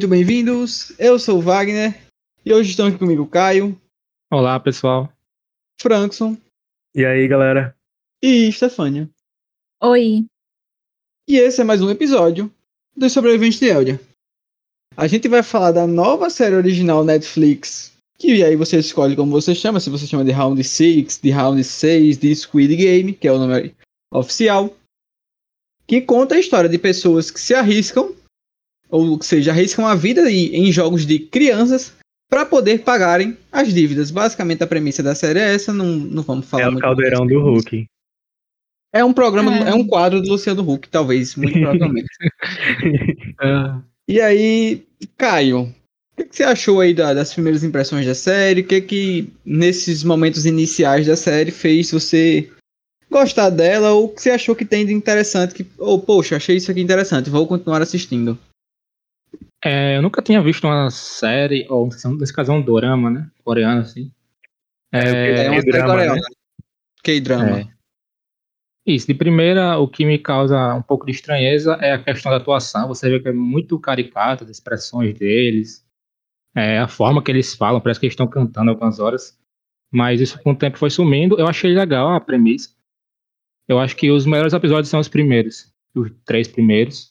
Muito bem-vindos. Eu sou o Wagner e hoje estão aqui comigo o Caio, Olá, pessoal. Frankson E aí, galera? e Stefânia. Oi. E esse é mais um episódio dos Sobreviventes de Eldia. A gente vai falar da nova série original Netflix, que aí você escolhe como você chama, se você chama de Round 6, de Round 6, de Squid Game, que é o nome oficial, que conta a história de pessoas que se arriscam, ou seja, arriscam a vida em em jogos de crianças para poder pagarem as dívidas. Basicamente a premissa da série é essa, não, não vamos falar É o caldeirão do Hulk. É um programa, É. é um quadro do Luciano Huck, talvez, muito provavelmente. Ah, E aí, Caio, o que, que você achou aí da- das primeiras impressões da série? O que que nesses momentos iniciais da série fez você gostar dela? Ou o que você achou que tem de interessante? Que, ou, poxa, achei isso aqui interessante, vou continuar assistindo. É, eu nunca tinha visto uma série, ou nesse caso é um dorama, né? Coreano, assim. É, É, uma série coreana. né? K-drama. é. Isso, de primeira, o que me causa um pouco de estranheza é a questão da atuação. Você vê que é muito caricato, as expressões deles, é, a forma que eles falam, parece que eles estão cantando algumas horas. Mas isso com o tempo foi sumindo. Eu achei legal a premissa. Eu acho que os melhores episódios são os primeiros, os três primeiros.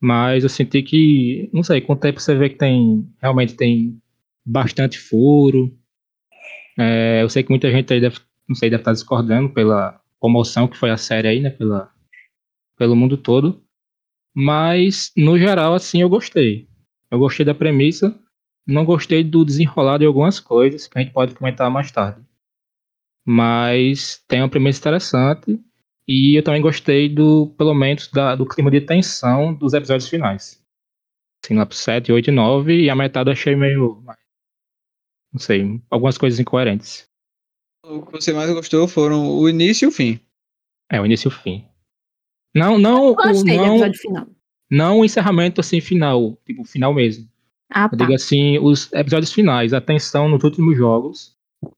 Mas eu senti que, não sei, com o tempo você vê que tem, realmente tem bastante furo. É, eu sei que muita gente aí deve, não sei, deve estar discordando pela comoção que foi a série aí, né, pela, pelo mundo todo. Mas, no geral, assim, eu gostei. Eu gostei da premissa, não gostei do desenrolar de algumas coisas que a gente pode comentar mais tarde. Mas tem uma premissa interessante e eu também gostei do, pelo menos, da- do clima de tensão dos episódios finais. Assim, lá pro 7, 8 e 9 e a metade eu achei meio, não sei, algumas coisas incoerentes. O que você mais gostou foram o início e o fim. É, o início e o fim. Não, não, Eu gostei o, do não, episódio final. não o encerramento assim final, tipo, final mesmo. Ah, Eu tá. digo assim, os episódios finais, a tensão nos últimos jogos,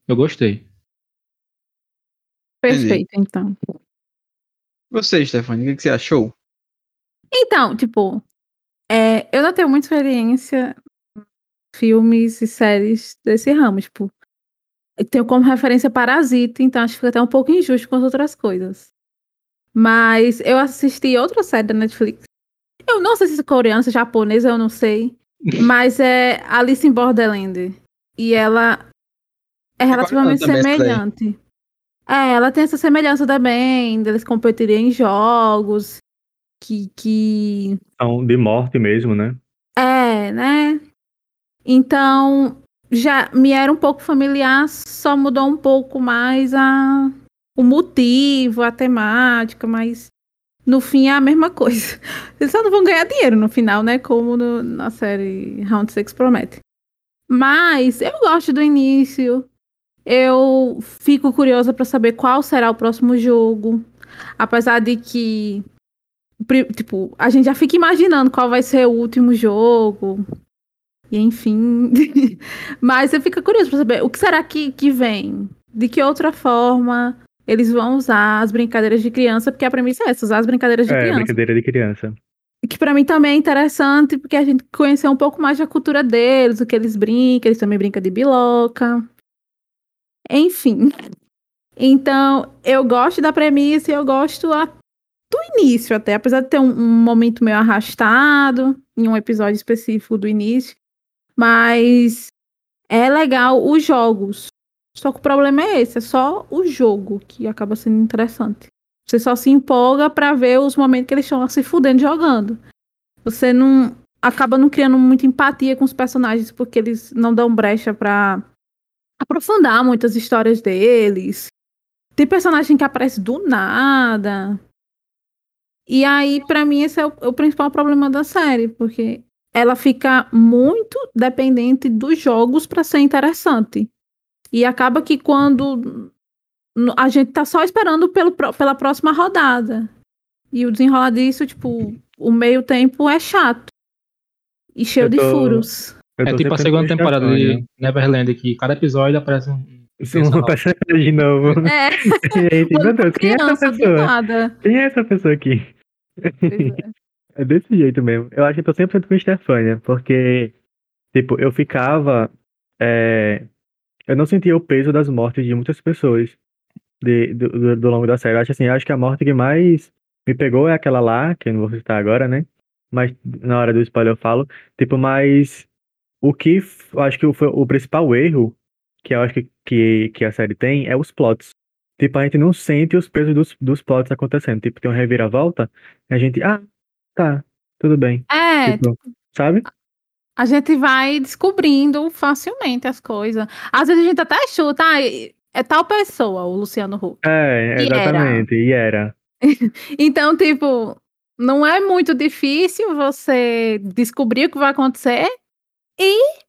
eu gostei. Perfeito, então. Você, Stefania, o que, você achou? Então, tipo, é, eu não tenho muita experiência em filmes e séries desse ramo, tipo. Eu tenho como referência Parasita, então acho que fica até um pouco injusto com as outras coisas. Mas eu assisti outra série da Netflix. Eu não sei se é coreana, se é japonesa, eu não sei. Mas é Alice in Borderland. E ela é relativamente semelhante. É, ela tem essa semelhança também, deles competirem em jogos, que, que São de morte mesmo, né? é, né? Então, já me era um pouco familiar, só mudou um pouco mais a, o motivo, a temática, mas no fim é a mesma coisa. Eles só não vão ganhar dinheiro no final, né? Como no- na série Round Six promete. Mas eu gosto do início. Eu fico curiosa para saber qual será o próximo jogo. Apesar de que tipo, a gente já fica imaginando qual vai ser o último jogo. E enfim. Mas você fica curioso pra saber o que será que, que vem? De que outra forma eles vão usar as brincadeiras de criança? Porque a premissa é essa, usar as brincadeiras de É, criança. brincadeira de criança. Que pra mim também é interessante, porque a gente conheceu um pouco mais da cultura deles, o que eles brincam, eles também brincam de biloca. Enfim. Então, eu gosto da premissa e eu gosto a- do início até, apesar de ter um, um momento meio arrastado em um episódio específico do início. Mas é legal os jogos. Só que o problema é esse, é só o jogo que acaba sendo interessante. Você só se empolga pra ver os momentos que eles estão se fudendo jogando. Você não acaba não criando muita empatia com os personagens porque eles não dão brecha pra aprofundar muitas histórias deles. Tem personagem que aparece do nada. E aí, pra mim, esse é o, o principal problema da série, porque ela fica muito dependente dos jogos pra ser interessante. E acaba que quando a gente tá só esperando pelo, pela próxima rodada. E o desenrolar disso, tipo, o meio tempo é chato. E cheio Eu de tô- furos. Eu É tipo a segunda temporada de Neverland, que cada episódio aparece um. Não tá de novo. É, E aí, meu Deus, quem é essa pessoa? nada. Quem é essa pessoa aqui? É. É desse jeito mesmo. Eu acho que eu tô 100% com Stefania, porque, tipo, eu ficava. é, Eu não sentia o peso das mortes de muitas pessoas de, do, do, do longo da série. Eu acho assim, eu acho que a morte que mais me pegou é aquela lá, que eu não vou citar agora, né? Mas na hora do spoiler eu falo. Tipo, mas o que acho que o, foi o principal erro que eu acho que, que, que a série tem é os plots. Tipo, a gente não sente os pesos dos, dos plots acontecendo. Tipo, tem uma reviravolta, a gente, ah, tá, tudo bem. É, Tipo, sabe? a gente vai descobrindo facilmente as coisas. Às vezes a gente até chuta, ah, é tal pessoa, o Luciano Huck. É, E era. exatamente, e era. Então, tipo, não é muito difícil você descobrir o que vai acontecer e.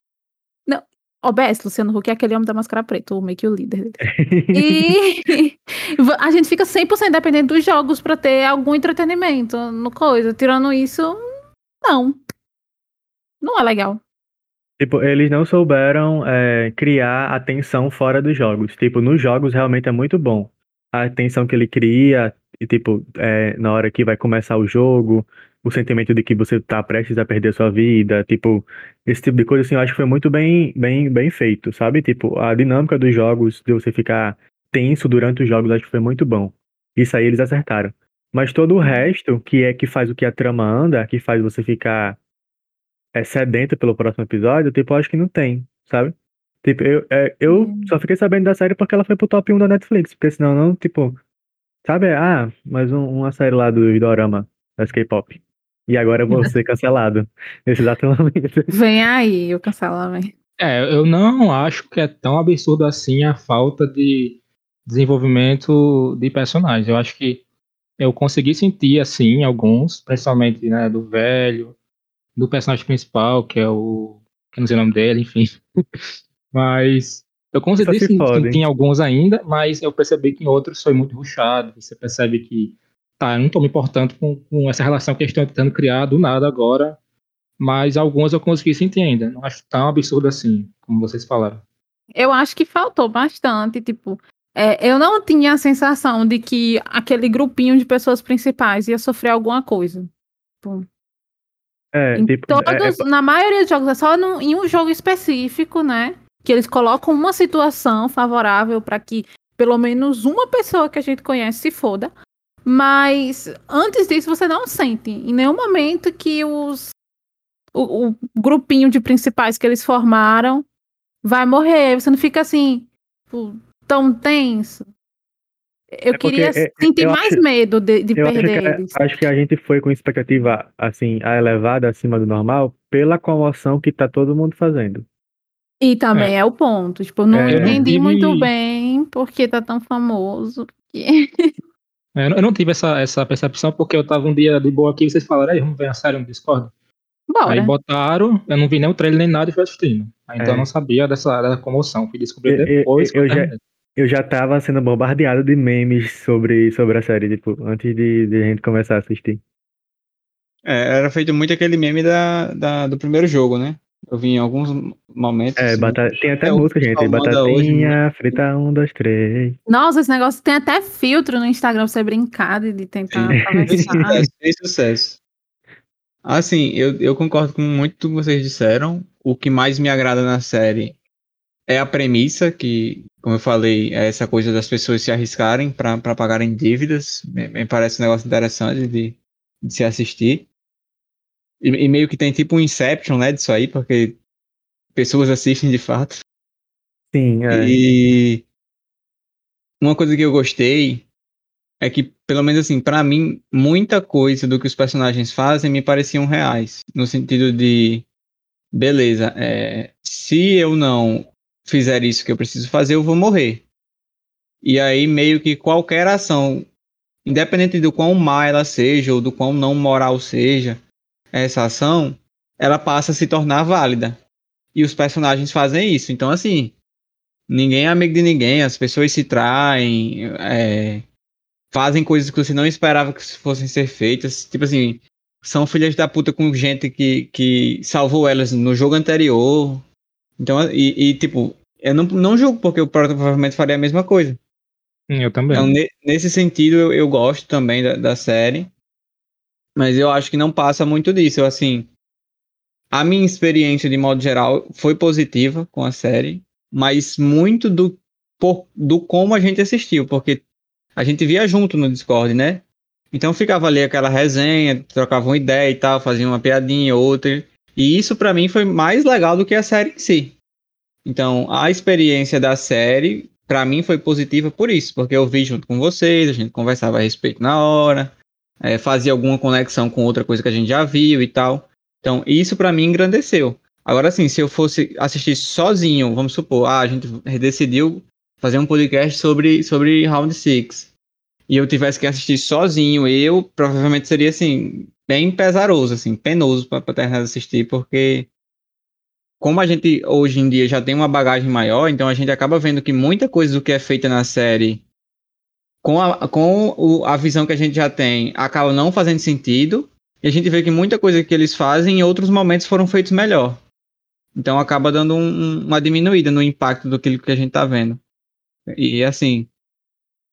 Não. OBS, Luciano Huck é aquele homem da máscara preta, o meio que o líder dele. E a gente fica 100% dependendo dos jogos pra ter algum entretenimento no coisa. Tirando isso, não. Não é legal. Tipo, eles não souberam é, criar a tensão fora dos jogos. Tipo, nos jogos realmente é muito bom. A tensão que ele cria, e, tipo, é, na hora que vai começar o jogo, o sentimento de que você tá prestes a perder a sua vida, tipo, esse tipo de coisa, assim, eu acho que foi muito bem, bem, bem feito, sabe? Tipo, a dinâmica dos jogos, de você ficar tenso durante os jogos, acho que foi muito bom. Isso aí eles acertaram. Mas todo o resto, que é que faz o que a trama anda, que faz você ficar é, sedento pelo próximo episódio, tipo, eu acho que não tem, sabe? Tipo, eu, é, eu só fiquei sabendo da série porque ela foi pro top 1 da Netflix, porque senão não, tipo, sabe? Ah, mais um- uma série lá do Dorama, das K-pop. E agora eu vou ser cancelado. Nesse exato momento. Vem aí o cancelamento. É, eu não acho que é tão absurdo assim a falta de desenvolvimento de personagens. Eu acho que eu consegui sentir assim alguns, principalmente né, do velho, do personagem principal, que é o. que não sei o nome dele, enfim. Mas eu consegui se sentir em alguns ainda, mas eu percebi que em outros foi muito ruchado. Você percebe que, tá, eu não tô me importando com, com essa relação que eles estão tentando criar do nada agora. Mas algumas eu consegui sentir ainda. Não acho tão absurdo assim, como vocês falaram. Eu acho que faltou bastante, tipo, é, eu não tinha a sensação de que aquele grupinho de pessoas principais ia sofrer alguma coisa. Tipo, É, tipo, é- todos, na maioria dos jogos, é só no- em um jogo específico, né? Que eles colocam uma situação favorável para que pelo menos uma pessoa que a gente conhece se foda. Mas antes disso, você não sente em nenhum momento que os o, o grupinho de principais que eles formaram vai morrer. Você não fica assim, tipo, tão tenso. Eu É queria é, sentir eu mais acho- medo de, de eu acho perder a- eles. acho que a gente foi com expectativa, assim, a elevada acima do normal, pela comoção que tá todo mundo fazendo. E também é, o ponto. Tipo, eu não É, entendi muito bem porque tá tão famoso. que- É, Eu não- eu não tive essa, essa percepção porque eu tava um dia de boa aqui e vocês falaram, aí, vamos ver a série no Discord. Bora. Aí botaram, eu não vi nem o trailer nem nada e fui assistindo. Aí, Então É. eu não sabia dessa, dessa comoção. Fui descobrir Eu- eu- depois. que eu eu já-. Eu já tava sendo bombardeado de memes sobre, sobre a série, tipo, antes de, de a gente começar a assistir. É, era feito muito aquele meme da, da- do primeiro jogo, né? Eu vi em alguns momentos. É, assim, bata- tem até é, música, gente. pessoal manda hoje, Batatinha, frita um, dois, três. Nossa, esse negócio tem até filtro no Instagram pra você brincar de, de tentar sucesso, fez sucesso. Assim, eu, eu concordo com muito do que vocês disseram. O que mais me agrada na série é a premissa, que, como eu falei, é essa coisa das pessoas se arriscarem para pagarem dívidas. Me, me parece um negócio interessante de, de se assistir. E, e meio que tem tipo um Inception, né, disso aí, porque pessoas assistem de fato. Sim, é. E uma coisa que eu gostei é que, pelo menos assim, pra mim, muita coisa do que os personagens fazem me pareciam reais. No sentido de, beleza, é, se eu não fizer isso que eu preciso fazer, eu vou morrer. E aí, meio que qualquer ação, independente do quão má ela seja, ou do quão não moral seja essa ação, ela passa a se tornar válida. E os personagens fazem isso. Então, assim, ninguém é amigo de ninguém, as pessoas se traem, é, fazem coisas que você não esperava que fossem ser feitas. Tipo assim, são filhas da puta com gente que, que salvou elas no jogo anterior. Então, e, e, tipo, eu não, não julgo, porque eu provavelmente faria a mesma coisa. Eu também. Então, ne- nesse sentido, eu, eu gosto também da, da série. Mas eu acho que não passa muito disso. Assim, a minha experiência, de modo geral, foi positiva com a série, mas muito do, por, do como a gente assistiu, porque a gente via junto no Discord, né? Então ficava ali aquela resenha, trocava uma ideia e tal, fazia uma piadinha, outra. E isso para mim foi mais legal do que a série em si. Então, a experiência da série para mim foi positiva por isso, porque eu vi junto com vocês, a gente conversava a respeito na hora, é, fazia alguma conexão com outra coisa que a gente já viu e tal. Então, isso para mim engrandeceu. Agora, assim, se eu fosse assistir sozinho, vamos supor, ah, a gente decidiu fazer um podcast sobre, sobre Round 6 e eu tivesse que assistir sozinho, eu provavelmente seria assim, bem pesaroso, assim, penoso para terminar de assistir, porque como a gente hoje em dia já tem uma bagagem maior, então a gente acaba vendo que muita coisa do que é feita na série, com a, com o, a visão que a gente já tem, acaba não fazendo sentido, e a gente vê que muita coisa que eles fazem em outros momentos foram feitos melhor. Então acaba dando um, uma diminuída no impacto do que a gente tá vendo. E assim,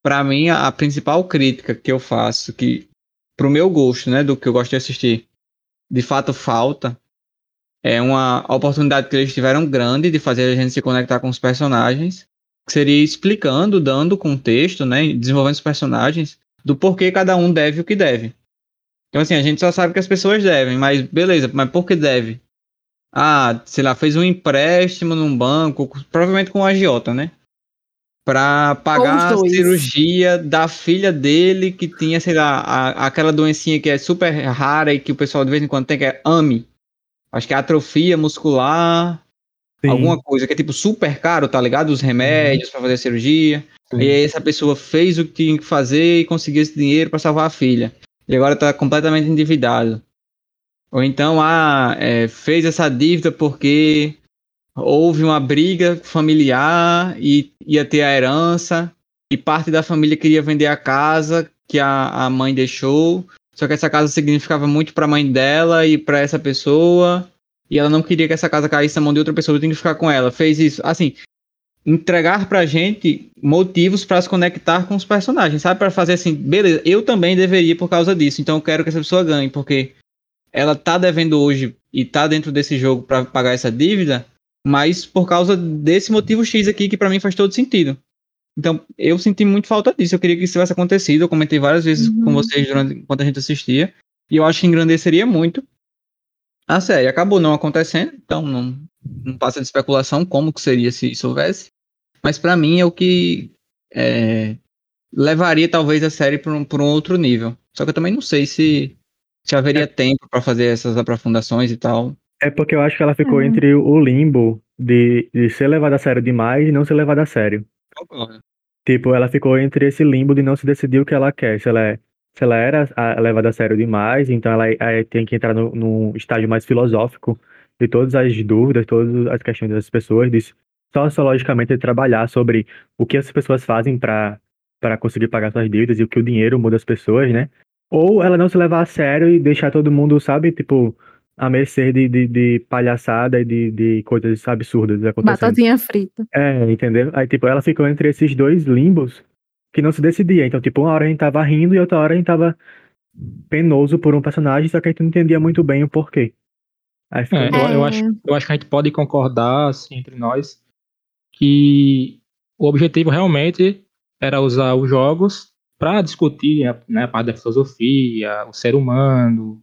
para mim, a, a, principal crítica que eu faço, que pro meu gosto, né, do que eu gosto de assistir, de fato falta, é uma oportunidade que eles tiveram grande de fazer a gente se conectar com os personagens, que seria explicando, dando contexto, né, desenvolvendo os personagens, do porquê cada um deve o que deve. Então, assim, a gente só sabe que as pessoas devem, mas beleza, mas por que deve? Ah, sei lá, fez um empréstimo num banco, provavelmente com um agiota, né? para pagar a cirurgia da filha dele que tinha, sei lá, a, aquela doencinha que é super rara e que o pessoal de vez em quando tem, que é AMI. Acho que é atrofia muscular, Sim. alguma coisa que é tipo super caro, tá ligado? Os remédios uhum. para fazer a cirurgia. Sim. E aí essa pessoa fez o que tinha que fazer e conseguiu esse dinheiro para salvar a filha. E agora tá completamente endividado. Ou então, ah, é, fez essa dívida porque houve uma briga familiar e ia ter a herança e parte da família queria vender a casa que a, a mãe deixou. Só que essa casa significava muito para a mãe dela e para essa pessoa. E ela não queria que essa casa caísse na mão de outra pessoa, eu tinha que ficar com ela. Fez isso. Assim, entregar pra gente motivos para se conectar com os personagens, sabe? Para fazer assim, beleza, eu também deveria por causa disso, então eu quero que essa pessoa ganhe, porque ela tá devendo hoje e tá dentro desse jogo para pagar essa dívida, mas por causa desse motivo X aqui que para mim faz todo sentido. Então, eu senti muito falta disso. Eu queria que isso tivesse acontecido. Eu comentei várias vezes uhum. com vocês durante enquanto a gente assistia. E eu acho que engrandeceria muito a série. Acabou não acontecendo, então não, não passa de especulação como que seria se isso houvesse. Mas para mim é o que é, levaria talvez a série para um, um outro nível. Só que eu também não sei se, se haveria é. tempo para fazer essas aprofundações e tal. É porque eu acho que ela ficou uhum. entre o limbo de, de ser levada a sério demais e não ser levada a sério. Concordo. Tipo, ela ficou entre esse limbo de não se decidir o que ela quer. Se ela, é, se ela era a, levada a sério demais, então ela tem que entrar no, num estágio mais filosófico de todas as dúvidas, todas as questões das pessoas, de sociologicamente trabalhar sobre o que as pessoas fazem para para conseguir pagar suas dívidas e o que o dinheiro muda as pessoas, né? Ou ela não se levar a sério e deixar todo mundo, sabe, tipo, à mercê de, de, de palhaçada e de, de coisas absurdas acontecendo. Batatinha frita. É, entendeu? Aí, tipo, ela ficou entre esses dois limbos que não se decidia. Então, tipo, uma hora a gente tava rindo e outra hora a gente tava penoso por um personagem, só que a gente não entendia muito bem o porquê. Aí, é, eu, eu, acho, eu acho que a gente pode concordar, assim, entre nós, que o objetivo realmente era usar os jogos para discutir né, a parte da filosofia, o ser humano,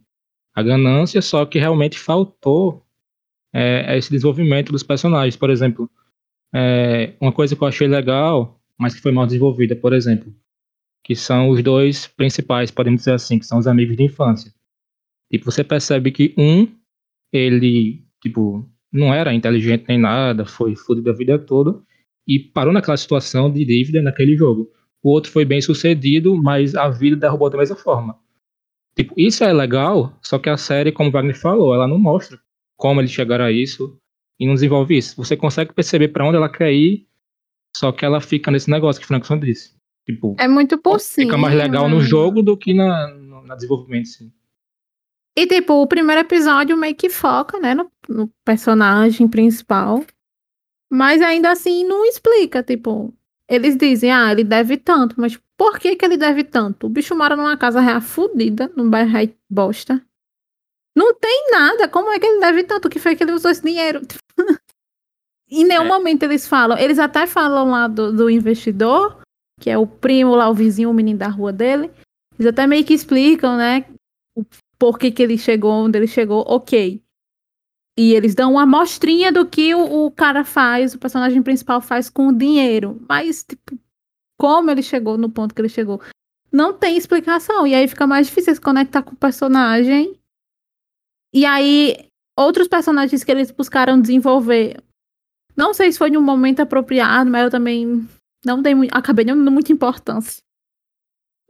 a ganância, só que realmente faltou é, esse desenvolvimento dos personagens. Por exemplo, é, uma coisa que eu achei legal, mas que foi mal desenvolvida, por exemplo, que são os dois principais, podemos dizer assim, que são os amigos de infância. Tipo, você percebe que um, ele, tipo, não era inteligente nem nada, foi fudido a vida toda e parou naquela situação de dívida naquele jogo. O outro foi bem sucedido, mas a vida derrubou da mesma forma. Tipo, isso é legal, só que a série, como o Wagner falou, ela não mostra como eles chegaram a isso e não desenvolve isso. Você consegue perceber para onde ela quer ir, só que ela fica nesse negócio que o Frankson disse. Tipo, é muito possível. Fica mais legal no jogo do que na, no, na desenvolvimento, sim. E, tipo, o primeiro episódio meio que foca, né, no, no personagem principal. Mas ainda assim não explica, tipo, eles dizem, ah, ele deve tanto, mas Por que, que ele deve tanto? O bicho mora numa casa real fudida, num bairro bosta. Não tem nada. Como é que ele deve tanto? O que foi que ele usou esse dinheiro? em nenhum É. momento eles falam. Eles até falam lá do, do investidor, que é o primo lá, o vizinho, o menino da rua dele. Eles até meio que explicam, né? O porquê que ele chegou onde ele chegou. Ok. E eles dão uma amostrinha do que o, o cara faz, o personagem principal faz com o dinheiro. Mas, tipo, como ele chegou no ponto que ele chegou? Não tem explicação. E aí fica mais difícil se conectar com o personagem. E aí, outros personagens que eles buscaram desenvolver. Não sei se foi em um momento apropriado, mas eu também não dei muito, acabei não dando muita importância.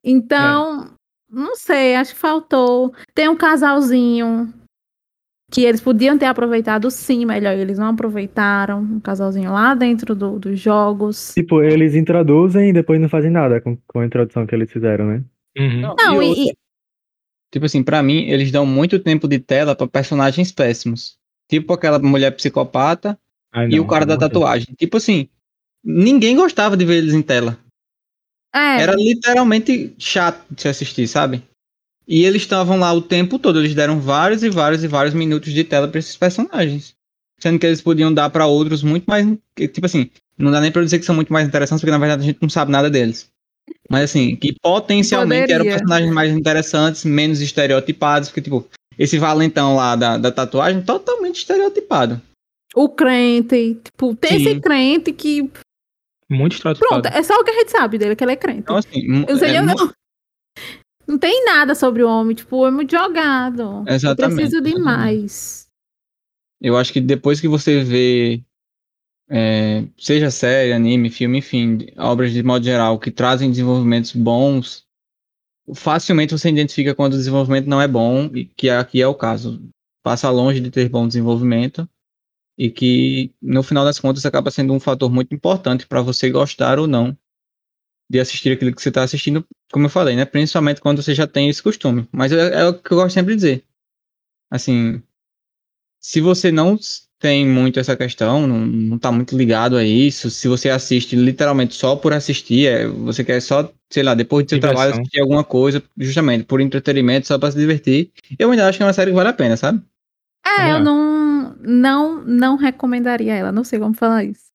Então, não sei, acho que faltou. Tem um casalzinho que eles podiam ter aproveitado sim, melhor, eles não aproveitaram. Um casalzinho lá dentro do- dos jogos. Tipo, eles introduzem e depois não fazem nada com, com a introdução que eles fizeram, né? Uhum. Não, e e- Tipo assim, pra mim, eles dão muito tempo de tela pra personagens péssimos. Tipo aquela mulher psicopata Ai, e não, o cara da Deus. tatuagem. Tipo assim, ninguém gostava de ver eles em tela. É, Era literalmente chato de se assistir, sabe? E eles estavam lá o tempo todo, eles deram vários e vários e vários minutos de tela pra esses personagens. Sendo que eles podiam dar pra outros muito mais. que, Tipo assim, não dá nem pra dizer que são muito mais interessantes, porque na verdade a gente não sabe nada deles. Mas assim, que potencialmente eram Poderia. personagens mais interessantes, menos estereotipados, porque, tipo, esse valentão lá da, da tatuagem, totalmente estereotipado. O crente, tipo, tem Sim. esse crente que. Muito estereotipado. Pronto, é só o que a gente sabe dele, que ele é crente. Então, assim, Eu sei, é eu não, não tem nada sobre o homem, tipo, é muito jogado. Exatamente, Eu preciso de mais. Eu acho que depois que você vê, é, seja série, anime, filme, enfim, obras de modo geral que trazem desenvolvimentos bons, facilmente você identifica quando o desenvolvimento não é bom, e que aqui é o caso. Passa longe de ter bom desenvolvimento e que, no final das contas, acaba sendo um fator muito importante para você gostar ou não de assistir aquilo que você está assistindo, como eu falei, né? Principalmente quando você já tem esse costume. Mas é, é o que eu gosto sempre de dizer. Assim, se você não tem muito essa questão, não, não tá muito ligado a isso, se você assiste literalmente só por assistir, é, você quer só, sei lá, depois do seu Diversão. trabalho assistir alguma coisa, justamente por entretenimento, só para se divertir, eu ainda acho que é uma série que vale a pena, sabe? É, Vamos eu não, não, não recomendaria ela, não sei como falar isso.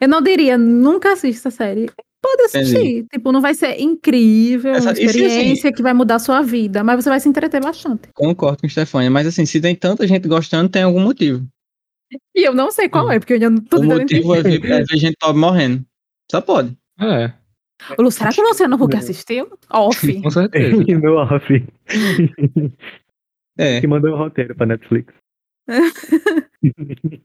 Eu não diria, nunca assista essa série. Pode assistir. Tipo, não vai ser incrível, Essa- uma e se, assim- experiência que vai mudar a sua vida, mas você vai se entreter bastante. Concordo com a Stefania, mas assim, se tem tanta gente gostando, tem algum motivo. E eu não sei qual é, porque eu ainda não tô O motivo é ver, é ver gente pobre morrendo. Só pode. É, Lu, será que o Luciano Huck assistiu? Off. com certeza. no off. É, que mandou o roteiro pra Netflix.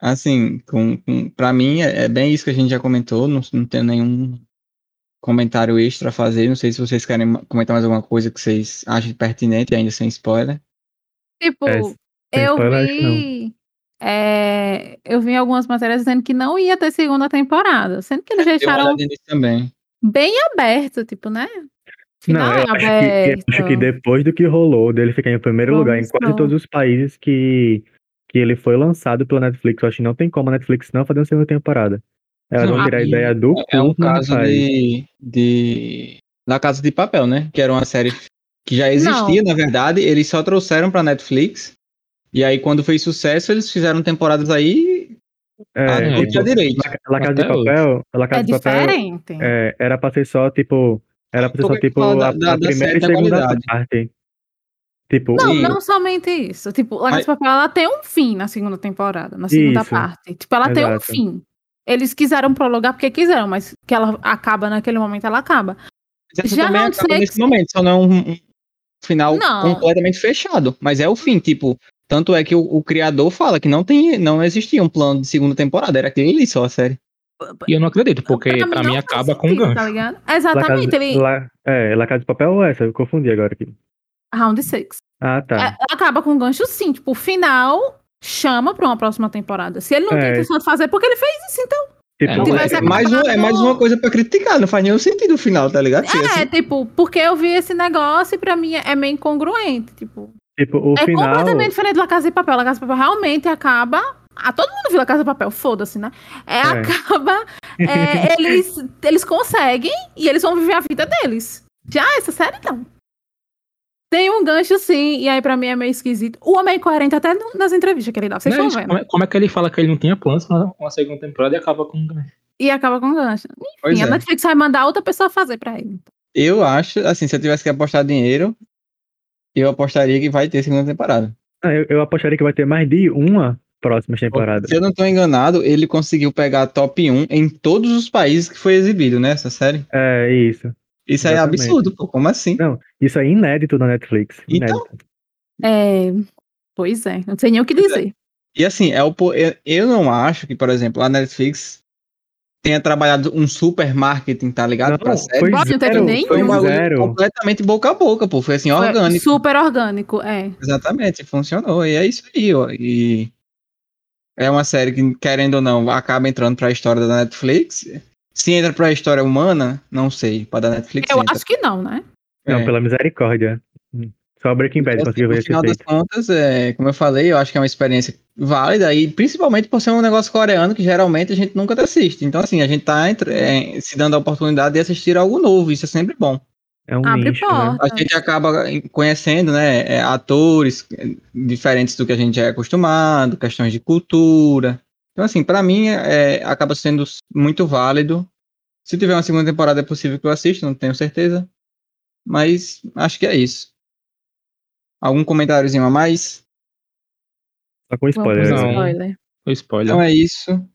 assim, com, com, pra mim é, é bem isso que a gente já comentou, não, não tenho nenhum comentário extra a fazer, não sei se vocês querem comentar mais alguma coisa que vocês achem pertinente, ainda sem spoiler. Tipo, É, sem eu spoiler, vi. é, eu vi algumas matérias dizendo que não ia ter segunda temporada. Sendo que eles uma deixaram bem aberto, tipo, né? Não, Final eu é acho, que, eu acho que depois do que rolou, dele ficar em primeiro lugar em quase Começou. todos os países que, que ele foi lançado pela Netflix, eu acho que não tem como a Netflix não fazer uma segunda temporada. Elas Não, vão tirar a ideia do É um cu, mas caso de, de. Da Casa de Papel, né? Que era uma série que já existia, na verdade, eles só trouxeram pra Netflix. E aí, quando fez sucesso, eles fizeram temporadas aí É, a é, tipo, direito. La, La Casa de Até hoje. Papel, La É Casa de Papel diferente. é, era pra ser só, tipo, era pra ser só, Porque tipo, a, da- a da primeira série e da segunda parte. Tipo, Não, Sim. não somente isso. Tipo, La Casa de Papel, ela tem um fim na segunda temporada, na segunda Isso. parte. Tipo, ela tem um Exato. fim. Eles quiseram prologar porque quiseram, mas que ela acaba naquele momento, ela acaba. Mas essa Já acaba Six- nesse momento, só não é um, um final Não. completamente fechado. Mas é o fim, tipo. Tanto é que o, o criador fala que não, tem, não existia um plano de segunda temporada, era aquele ali só a série. E eu não acredito, porque pra mim, não acaba faz com um sentido, gancho. Tá ligado? La Casa, Exatamente, ele. La, é, La Casa de Papel ou essa? Eu confundi agora aqui. Round 6. Ah, tá. Ela acaba com um gancho sim, tipo, o final chama pra uma próxima temporada. Se ele não tem É. intenção de fazer, porque ele fez isso, então. Tipo, É, tivesse é, mais um- é mais uma coisa pra criticar, não faz nenhum sentido o final, tá ligado? Se É, assim- tipo, porque eu vi esse negócio e pra mim é meio incongruente, tipo. tipo, o é final. completamente diferente da Casa de Papel. A Casa de Papel realmente acaba Ah, todo mundo viu a Casa de Papel, foda-se, né? É, É. acaba. é, eles, eles conseguem e eles vão viver a vida deles. Já essa série não. Tem um gancho sim, e aí pra mim é meio esquisito. O homem é incoerente até no- nas entrevistas que ele dá, vocês Não é estão vendo. como, é, como é que ele fala que ele não tinha planos pra uma segunda temporada e acaba com um gancho? E acaba com gancho. Pois Enfim, a é. Netflix vai mandar outra pessoa fazer pra ele. Eu acho, assim, se eu tivesse que apostar dinheiro, eu apostaria que vai ter segunda temporada. Ah, Eu, eu apostaria que vai ter mais de uma próxima temporada. Se eu não tô enganado, ele conseguiu pegar a top 1 em todos os países que foi exibido, né? Essa série. É, isso. Isso aí é absurdo, pô. Como assim? Não, isso é inédito na Netflix. Então. Inédito. É. Pois é, não sei nem o que é. dizer. E assim, é o, eu, não acho que, por exemplo, a Netflix tenha trabalhado um super marketing, tá ligado? Não, pra série. foi Pode não teve nenhum. Foi um bagulho zero. completamente boca a boca, pô. Foi assim, Foi orgânico. Super orgânico, é. Exatamente, funcionou. E é isso aí, ó. E é uma série que, querendo ou não, acaba entrando pra história da Netflix. Se entra pra história humana, não sei. Pra da Netflix Eu entra. acho que não, né? Não, É. pela misericórdia. Só Breaking Bad conseguiu no ver esse final das contas, é, como eu falei, eu acho que é uma experiência válida e principalmente por ser um negócio coreano que geralmente a gente nunca assiste. Então, assim, a gente tá entre- é, se dando a oportunidade de assistir algo novo, isso é sempre bom. É um Abre nicho, né? A gente acaba conhecendo, né, é, atores é, diferentes do que a gente já é acostumado, questões de cultura. Então, assim, pra mim, é, acaba sendo muito válido. Se tiver uma segunda temporada, é possível que eu assista, não tenho certeza. Mas acho que é isso. Algum comentáriozinho a mais? Só com spoiler. Não. spoiler. O spoiler. Então é isso.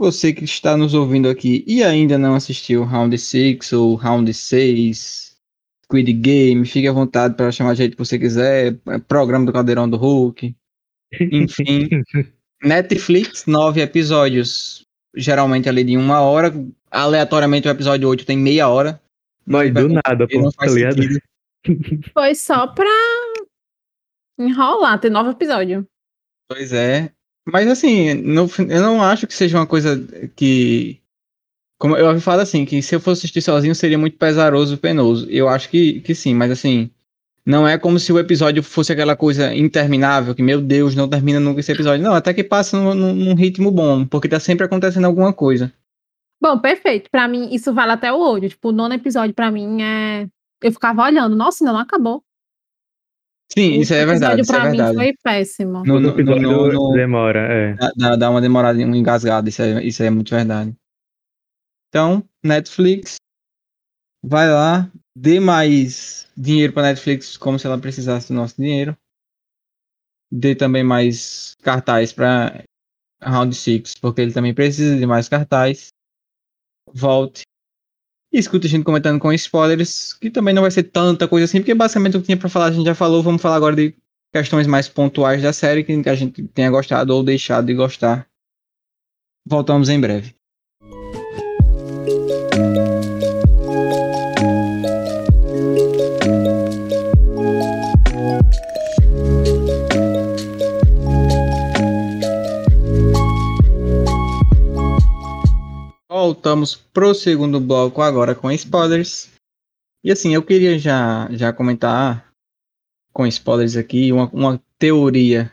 Você que está nos ouvindo aqui e ainda não assistiu Round 6 ou Round 6, Squid Game, fique à vontade para chamar do jeito que você quiser, é programa do Caldeirão do Hulk, enfim. Netflix, nove episódios, geralmente ali de uma hora, aleatoriamente o episódio 8 tem meia hora. Mas do nada, E não pô, tá. Foi só pra enrolar, ter nove episódios. Pois é. Mas assim, no eu não acho que seja uma coisa que. Como eu falar assim, que se eu fosse assistir sozinho seria muito pesaroso e penoso. Eu acho que, que sim, mas assim. Não é como se o episódio fosse aquela coisa interminável, que, meu Deus, não termina nunca esse episódio. Não, até que passa num, num- ritmo bom, porque tá sempre acontecendo alguma coisa. Bom, perfeito. Pra mim, isso vale até hoje. Tipo, o nono episódio, pra mim, é. Eu ficava olhando, nossa, ainda não acabou. Sim, O isso é verdade, isso é pra mim verdade. foi péssimo. No- no- no- no- demora, é. Dá- Dá, uma demorada, um engasgado, isso é, isso é muito verdade. Então, Netflix, vai lá, dê mais dinheiro para Netflix como se ela precisasse do nosso dinheiro. Dê também mais cartaz para Round 6, porque ele também precisa de mais cartaz. Volte. E escuta a gente comentando com spoilers, que também não vai ser tanta coisa assim, porque basicamente o que tinha para falar a gente já falou. Vamos falar agora de questões mais pontuais da série que a gente tenha gostado ou deixado de gostar. Voltamos em breve. Voltamos pro segundo bloco agora com spoilers. E assim, eu queria já, já comentar com spoilers aqui uma, uma teoria.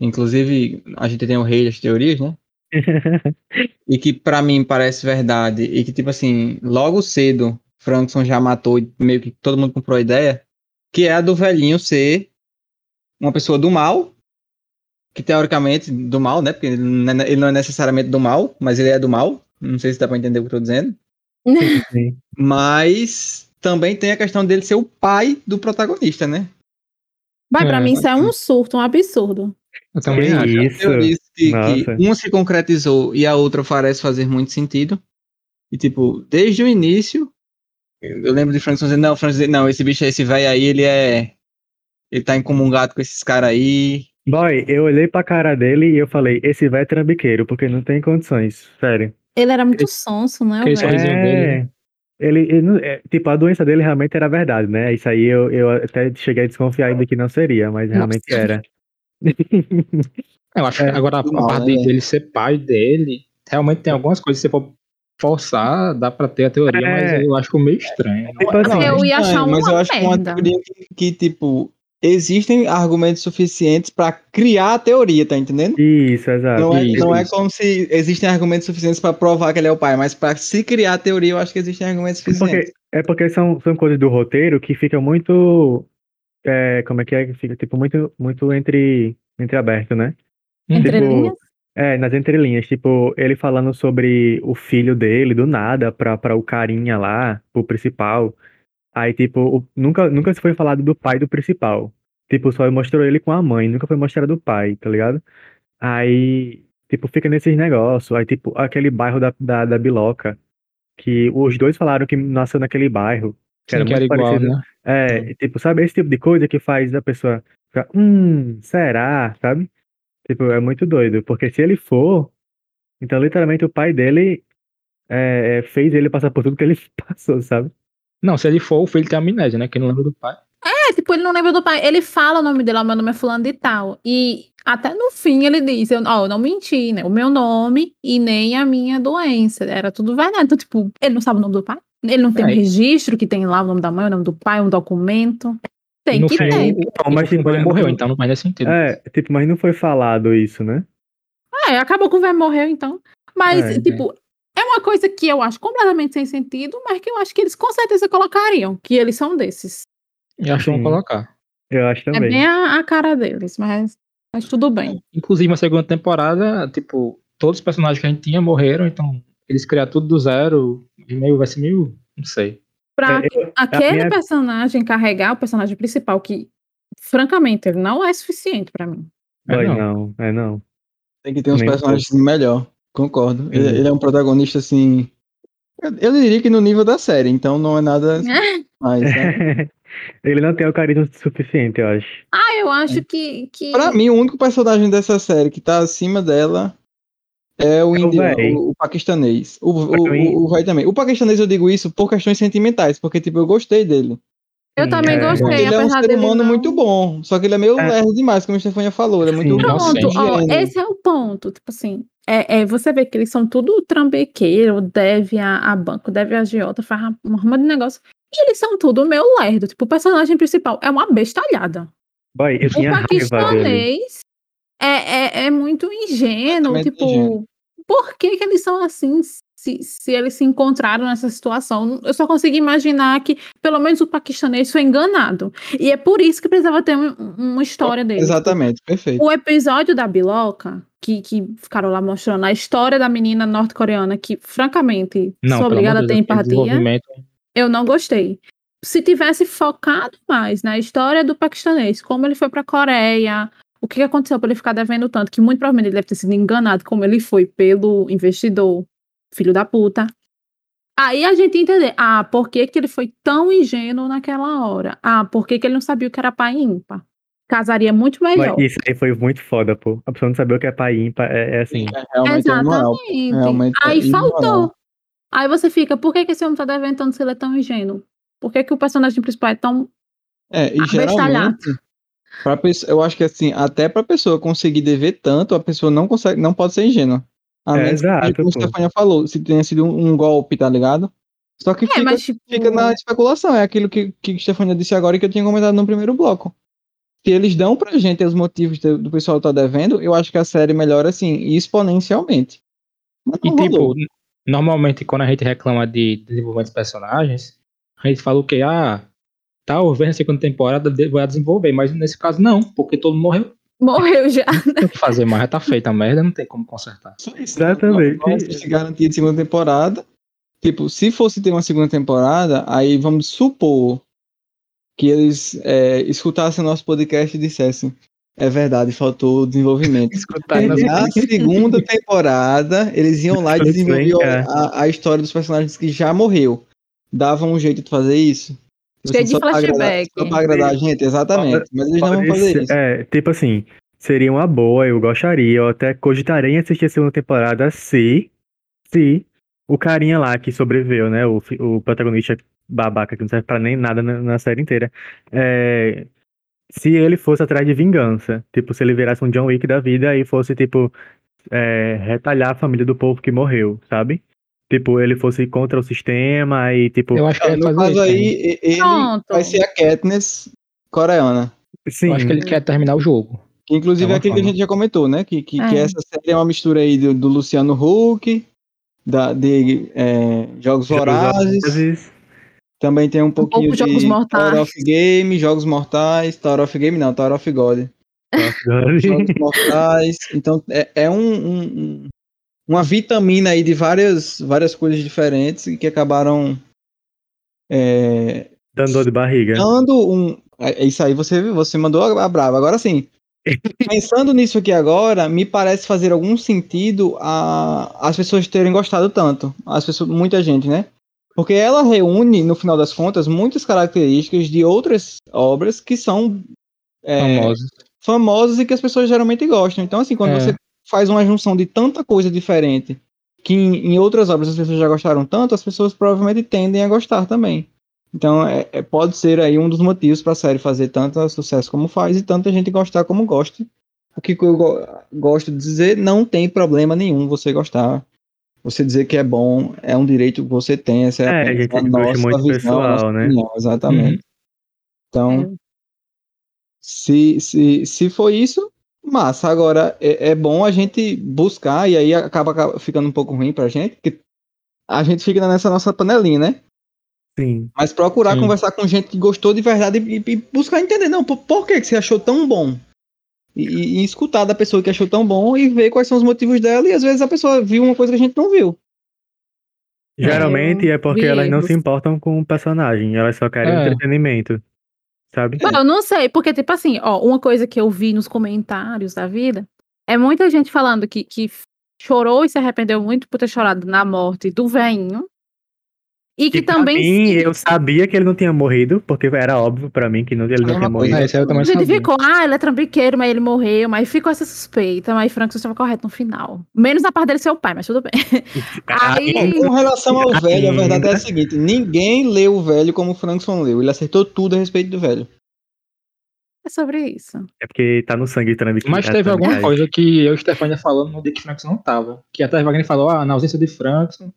Inclusive, a gente tem o rei das teorias, né? E que pra mim parece verdade. E que, tipo assim, logo cedo, Frankson já matou e meio que todo mundo comprou a ideia. Que é a do velhinho ser uma pessoa do mal. Que teoricamente, do mal, né? Porque ele não é- ele não é necessariamente do mal, mas ele é do mal. Não sei se dá pra entender o que eu tô dizendo. Mas também tem a questão dele ser o pai do protagonista, né? Vai, pra É. mim, isso é um surto, um absurdo. Eu também acho. isso? Eu disse que, que uma se concretizou e a outra parece fazer muito sentido. E, tipo, desde o início, eu lembro de Frankson dizendo, não, dizendo, não, esse bicho, esse velho aí, ele é. Ele tá incomungado com esses caras aí. Boy, eu olhei pra cara dele e eu falei, esse vai é trambiqueiro, porque não tem condições, sério. Ele era muito sonso, né? velho? Sorrisinho dele, É, ele, ele não- é, tipo, a doença dele realmente era verdade, né? Isso aí eu, eu até cheguei a desconfiar ainda que não seria, mas realmente Nossa. era. Eu acho É, que agora a, a mal, parte né? dele ser pai dele, realmente tem algumas coisas que você for forçar, dá pra ter a teoria, É. mas eu acho meio estranho. Tipo assim, Eu ia achar mas uma eu acho que uma merda. teoria que, que, tipo, existem argumentos suficientes pra criar a teoria, tá entendendo? Isso, exato. Não é, isso, não é como se existem argumentos suficientes pra provar que ele é o pai, mas pra se criar a teoria, eu acho que existem argumentos suficientes. Porque, é porque são, são coisas do roteiro que ficam muito. é, como é que é? que Fica tipo muito, muito entre, entre aberto, né? Entre Tipo, linhas. É, nas entrelinhas, tipo, ele falando sobre o filho dele, do nada, pra, pra o carinha lá, pro principal. Aí, tipo, o- nunca, nunca se foi falado do pai do principal. Tipo, só mostrou ele com a mãe, nunca foi mostrado o pai, tá ligado? Aí, tipo, fica nesses negócios. Aí, tipo, aquele bairro da, da, da Biloca, que os dois falaram que nasceu naquele bairro. Que Sim, era que era igual, parecido. né? É, tipo, sabe esse tipo de coisa que faz a pessoa ficar, hum, será, sabe? Tipo, é muito doido, porque se ele for, então literalmente o pai dele é, é, fez ele passar por tudo que ele passou, sabe? Não, se ele for, o filho tem amnésia, né? Que não lembra do pai. É, tipo, ele não lembra do pai. Ele fala o nome dele, ó, meu nome é fulano de tal. E até no fim ele diz, eu, ó, eu não menti, né? O meu nome e nem a minha doença. Era tudo verdade. Então, tipo, ele não sabe o nome do pai? Ele não tem um É. registro que tem lá o nome da mãe, o nome do pai, um documento. Tem no que fim, ter. o- Então, o- mas, tipo, dele é- morreu, então não faz sentido. É, tipo, mas não foi falado isso, né? É, acabou que o velho morreu, então. Mas, É, tipo, é uma coisa que eu acho completamente sem sentido, mas que eu acho que eles com certeza colocariam, que eles são desses. E acho que vão colocar. Eu acho É também. bem a, a cara deles, mas, mas tudo bem. Inclusive, na segunda temporada, tipo, todos os personagens que a gente tinha morreram, então eles criaram tudo do zero. e Meio, vai ser meio. Não sei. Pra É, eu- aquele minha- personagem carregar o personagem principal, que, francamente, ele não é suficiente pra mim. É, não. não, é não. Tem que ter uns Nem personagens melhor. Concordo. Ele, Uhum. ele é um protagonista assim. Eu, eu diria que no nível da série, então não é nada mais. né? Ele não tem o carisma suficiente, eu acho. Ah, eu acho que. que... Pra mim, o único personagem dessa série que tá acima dela é o É o indiano, o, o paquistanês. O, o, mim- o, o véi também. O paquistanês eu digo isso por questões sentimentais, porque tipo, eu gostei dele. eu Sim, também é. gostei, ele é um ser humano não- muito bom, só que ele é meio É. lerdo demais, como a Stefania falou. Ele é muito Sim. Pronto, ó, esse é o ponto. Tipo assim, é, é, você vê que eles são tudo trambequeiro, deve a, a banco, deve a agiota, faz uma rama de negócio. E eles são tudo meio lerdo. Tipo, o personagem principal é uma bestalhada. Boy, eu O tinha dele. paquistanês é, é, é muito ingênuo. Tipo, ingênuo. por que, que eles são assim? Se, se eles se encontraram nessa situação, eu só consigo imaginar que pelo menos o paquistanês foi enganado. E é por isso que precisava ter um- uma história dele. Exatamente, perfeito. O episódio da Biloca, que, que ficaram lá mostrando a história da menina norte-coreana, que, francamente, Não, sou obrigada a ter empatia, eu não gostei. Se tivesse focado mais na história do paquistanês, como ele foi pra Coreia, o que que aconteceu para ele ficar devendo tanto, que muito provavelmente ele deve ter sido enganado, como ele foi pelo investidor, filho da puta. Aí a gente entender, ah, por que, que ele foi tão ingênuo naquela hora? Ah, por que, que ele não sabia o que era pai ímpar? Casaria muito melhor. Mas isso aí foi muito foda, pô. A pessoa não saber o que é pai ímpar é, é assim. É, realmente é. Exatamente. Realmente é Aí imoral. faltou. Aí você fica, por que, que esse homem tá devendo tanto se ele é tão ingênuo? Por que, que o personagem principal é tão. É, e geralmente, pra pessoa, eu acho que assim, até pra pessoa conseguir dever tanto, a pessoa não consegue, não pode ser ingênua. A É, menos que, exato, como pô. Stefania falou, se tenha sido um, um golpe, tá ligado? Só que É, fica, mas tipo. fica na especulação, é aquilo que, que Stefania disse agora e que eu tinha comentado no primeiro bloco. Que eles dão pra gente os motivos do, do pessoal estar devendo, eu acho que a série melhora assim, exponencialmente. Mas E não rolou. tipo, normalmente quando a gente reclama de desenvolvimento dos personagens, a gente fala o quê? Ah, talvez na segunda temporada de- vai desenvolver, mas nesse caso não, porque todo mundo morreu. Morreu já. Não tem o que fazer mais, já tá feita a merda, não tem como consertar. Isso. Exatamente. Existe garantia de segunda temporada. Tipo, se fosse ter uma segunda temporada, aí vamos supor que eles é, escutassem nosso podcast e dissessem é verdade, faltou desenvolvimento. Escutar E na segunda temporada, eles iam lá e desenvolviam a, a história dos personagens que já morreu. Davam um jeito de fazer isso. Tipo Cheio assim, de flashback. Só pra agradar a gente, exatamente. Mas eles não vão fazer isso. É, tipo assim, seria uma boa, eu gostaria, eu até cogitaria em assistir a segunda temporada se, se o carinha lá que sobreviveu, né, o, o protagonista babaca que não serve pra nem nada na, na série inteira, é, se ele fosse atrás de vingança, tipo, se ele virasse um John Wick da vida e fosse, tipo, é, retalhar a família do povo que morreu, sabe? Tipo, ele fosse contra o sistema e, tipo, Eu acho que Ah, ele no fazer caso isso. aí, e- ele Pronto. vai ser a Katniss coreana. Sim. Eu acho que ele quer terminar o jogo. Inclusive É é aquilo que a gente já comentou, né? Que, que, que É. essa série é uma mistura aí do, do Luciano Huck, da, de é, Jogos Jogos Vorazes, também tem um pouquinho pouco Jogos de Mortais. Tower of Game, Jogos Mortais, Tower of Game não, Tower of God. Jogos Mortais. Então é, é um, um- um- uma vitamina aí de várias, várias coisas diferentes que acabaram é, Dando dor de barriga. dando um. É é isso aí, você, você mandou a, brava. Agora sim. Pensando nisso aqui agora, me parece fazer algum sentido a, as pessoas terem gostado tanto. As pessoas, muita gente, né? Porque ela reúne, no final das contas, muitas características de outras obras que são é, Famosos. famosas e que as pessoas geralmente gostam. Então, assim, quando É. você faz uma junção de tanta coisa diferente que em, em outras obras as pessoas já gostaram tanto, as pessoas provavelmente tendem a gostar também. Então, é, é- pode ser aí um dos motivos para a série fazer tanto sucesso como faz e tanta gente gostar como gosta. O que eu go- gosto de dizer, não tem problema nenhum você gostar. Você dizer que é bom é um direito que você tem. Essa é, É, a, a gente a gosta nossa muito visão, a nossa pessoal, né? opinião, exatamente. Então, se, se, se for isso, massa. Agora, é, é bom a gente buscar, e aí acaba, acaba ficando um pouco ruim pra gente, porque a gente fica nessa nossa panelinha, né? Sim. Mas procurar Sim. conversar com gente que gostou de verdade e, e buscar entender, não, por, por que, que você achou tão bom? E, e- escutar da pessoa que achou tão bom e ver quais são os motivos dela, e às vezes a pessoa viu uma coisa que a gente não viu. Geralmente eu é porque elas não se importam com o personagem, elas só querem É. entretenimento. Sabe? Não, eu não sei, porque, tipo assim, ó, uma coisa que eu vi nos comentários da vida é muita gente falando que, que chorou e se arrependeu muito por ter chorado na morte do velhinho. E que também mim, se eu sabia que ele não tinha morrido, porque era óbvio pra mim que não, ele não É tinha coisa, morrido. É, esse aí eu também a gente sabia. ficou, ah, ele é trambiqueiro, mas ele morreu, mas ficou essa suspeita, mas Frank estava correto no final. Menos na parte dele ser o pai, mas tudo bem. Aí- Com, com relação ao velho, a verdade é a seguinte: ninguém leu o velho como o Frankson leu. Ele acertou tudo a respeito do velho. É sobre isso. É porque tá no sangue trambique. Mas teve alguma coisa que eu e Stefania falando no dia que Frankson não tava. Que até Wagner falou, ah, na ausência de Frankson.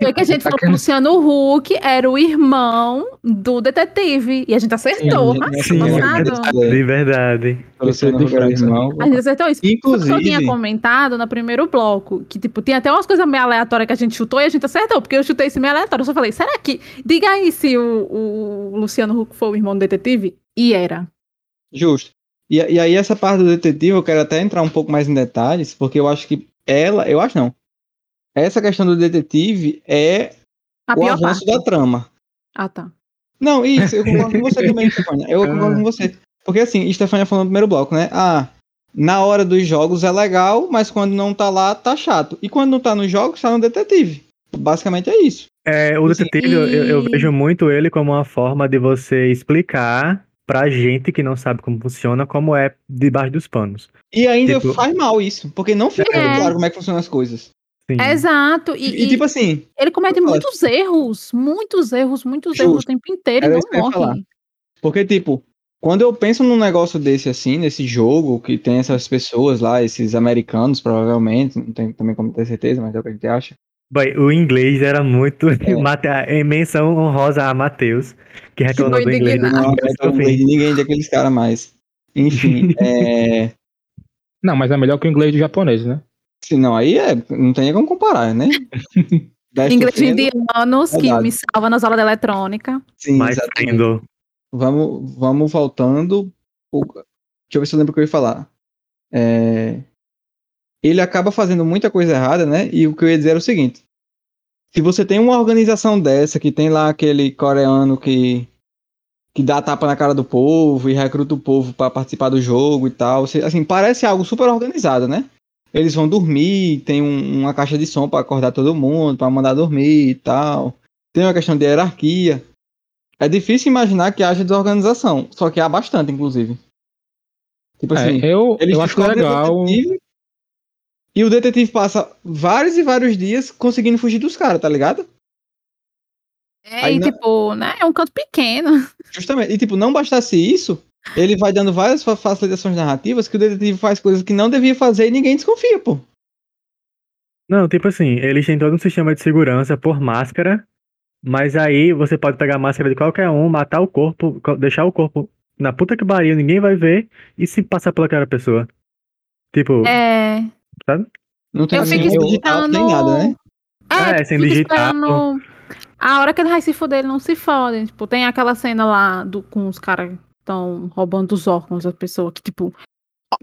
Foi que a gente falou que o Luciano Huck era o irmão do detetive. E a gente acertou. Sim, Ah, sim, Sim, é é. De verdade. Luciano Huck era irmão. A gente acertou isso. Porque eu Inclusive, tinha comentado no primeiro bloco que, tipo, tinha até umas coisas meio aleatórias que a gente chutou e a gente acertou, porque eu chutei esse meio aleatório. Eu só falei, será que. Diga aí se o, o Luciano Huck foi o irmão do detetive? E era. Justo. E, e aí, essa parte do detetive, eu quero até entrar um pouco mais em detalhes, porque eu acho que ela, eu acho não. Essa questão do detetive é A o avanço parte. da trama. Ah, tá. Não, isso, eu concordo com você também, Stefania. Eu concordo com você. Porque assim, Stefania falou no primeiro bloco, né? Ah, na hora dos jogos é legal, mas quando não tá lá, tá chato. E quando não tá nos jogos, tá no detetive. Basicamente é isso. É, o detetive, eu, eu- eu vejo muito ele como uma forma de você explicar pra gente que não sabe como funciona, como é debaixo dos panos. E ainda Tipo- faz mal isso, porque não fica É. claro como é que funcionam as coisas. Sim. Exato. E, E, e tipo assim, ele comete eu muitos erros. Muitos erros, muitos erros o Justo. tempo inteiro Era e não eu ia falar. morre. Porque, tipo, quando eu penso num negócio desse assim, nesse jogo, que tem essas pessoas lá, esses americanos, provavelmente, não tem também como ter certeza, mas é o que a gente acha. Boy, o inglês era muito. É. Mate- em menção honrosa a Matheus, que reclamou do inglês. indignado. Não, não vejo ninguém daqueles caras mais. Enfim, é. Não, mas é melhor que o inglês do japonês, né? Se não, aí é, não tem nem como comparar, né? Inglês indianos que Verdade. me salva nas aulas de eletrônica. Sim, Mais friendly. Vamos, vamos voltando. Deixa eu ver se eu lembro o que eu ia falar. É, Ele acaba fazendo muita coisa errada, né? E o que eu ia dizer era o seguinte: se você tem uma organização dessa, que tem lá aquele coreano que, que dá tapa na cara do povo e recruta o povo para participar do jogo e tal, você- assim, parece algo super organizado, né? Eles vão dormir, tem um- uma caixa de som para acordar todo mundo, para mandar dormir e tal. Tem uma questão de hierarquia. É difícil imaginar que haja desorganização, só que há bastante, inclusive. Tipo assim, é, eu, eles eu acho legal. detetive, e o detetive passa vários e vários dias conseguindo fugir dos caras, tá ligado? É, Aí e não- tipo, né? É um canto pequeno. Justamente. E tipo, não bastasse isso, ele vai dando várias fa- facilitações narrativas que o detetive faz coisas que não devia fazer e ninguém desconfia, pô. Não, tipo assim, eles têm todo um sistema de segurança por máscara, mas aí você pode pegar a máscara de qualquer um, matar o corpo, co- deixar o corpo na puta que pariu, ninguém vai ver, e se passar pelaquela pessoa? Tipo, É. Não tem Eu fico digital, nem nada, né? É, É, sem fica digital. esperando A hora que ele vai se foder, ele não se fode. Tipo, tem aquela cena lá do, com os caras estão roubando os órgãos da pessoa, que, tipo.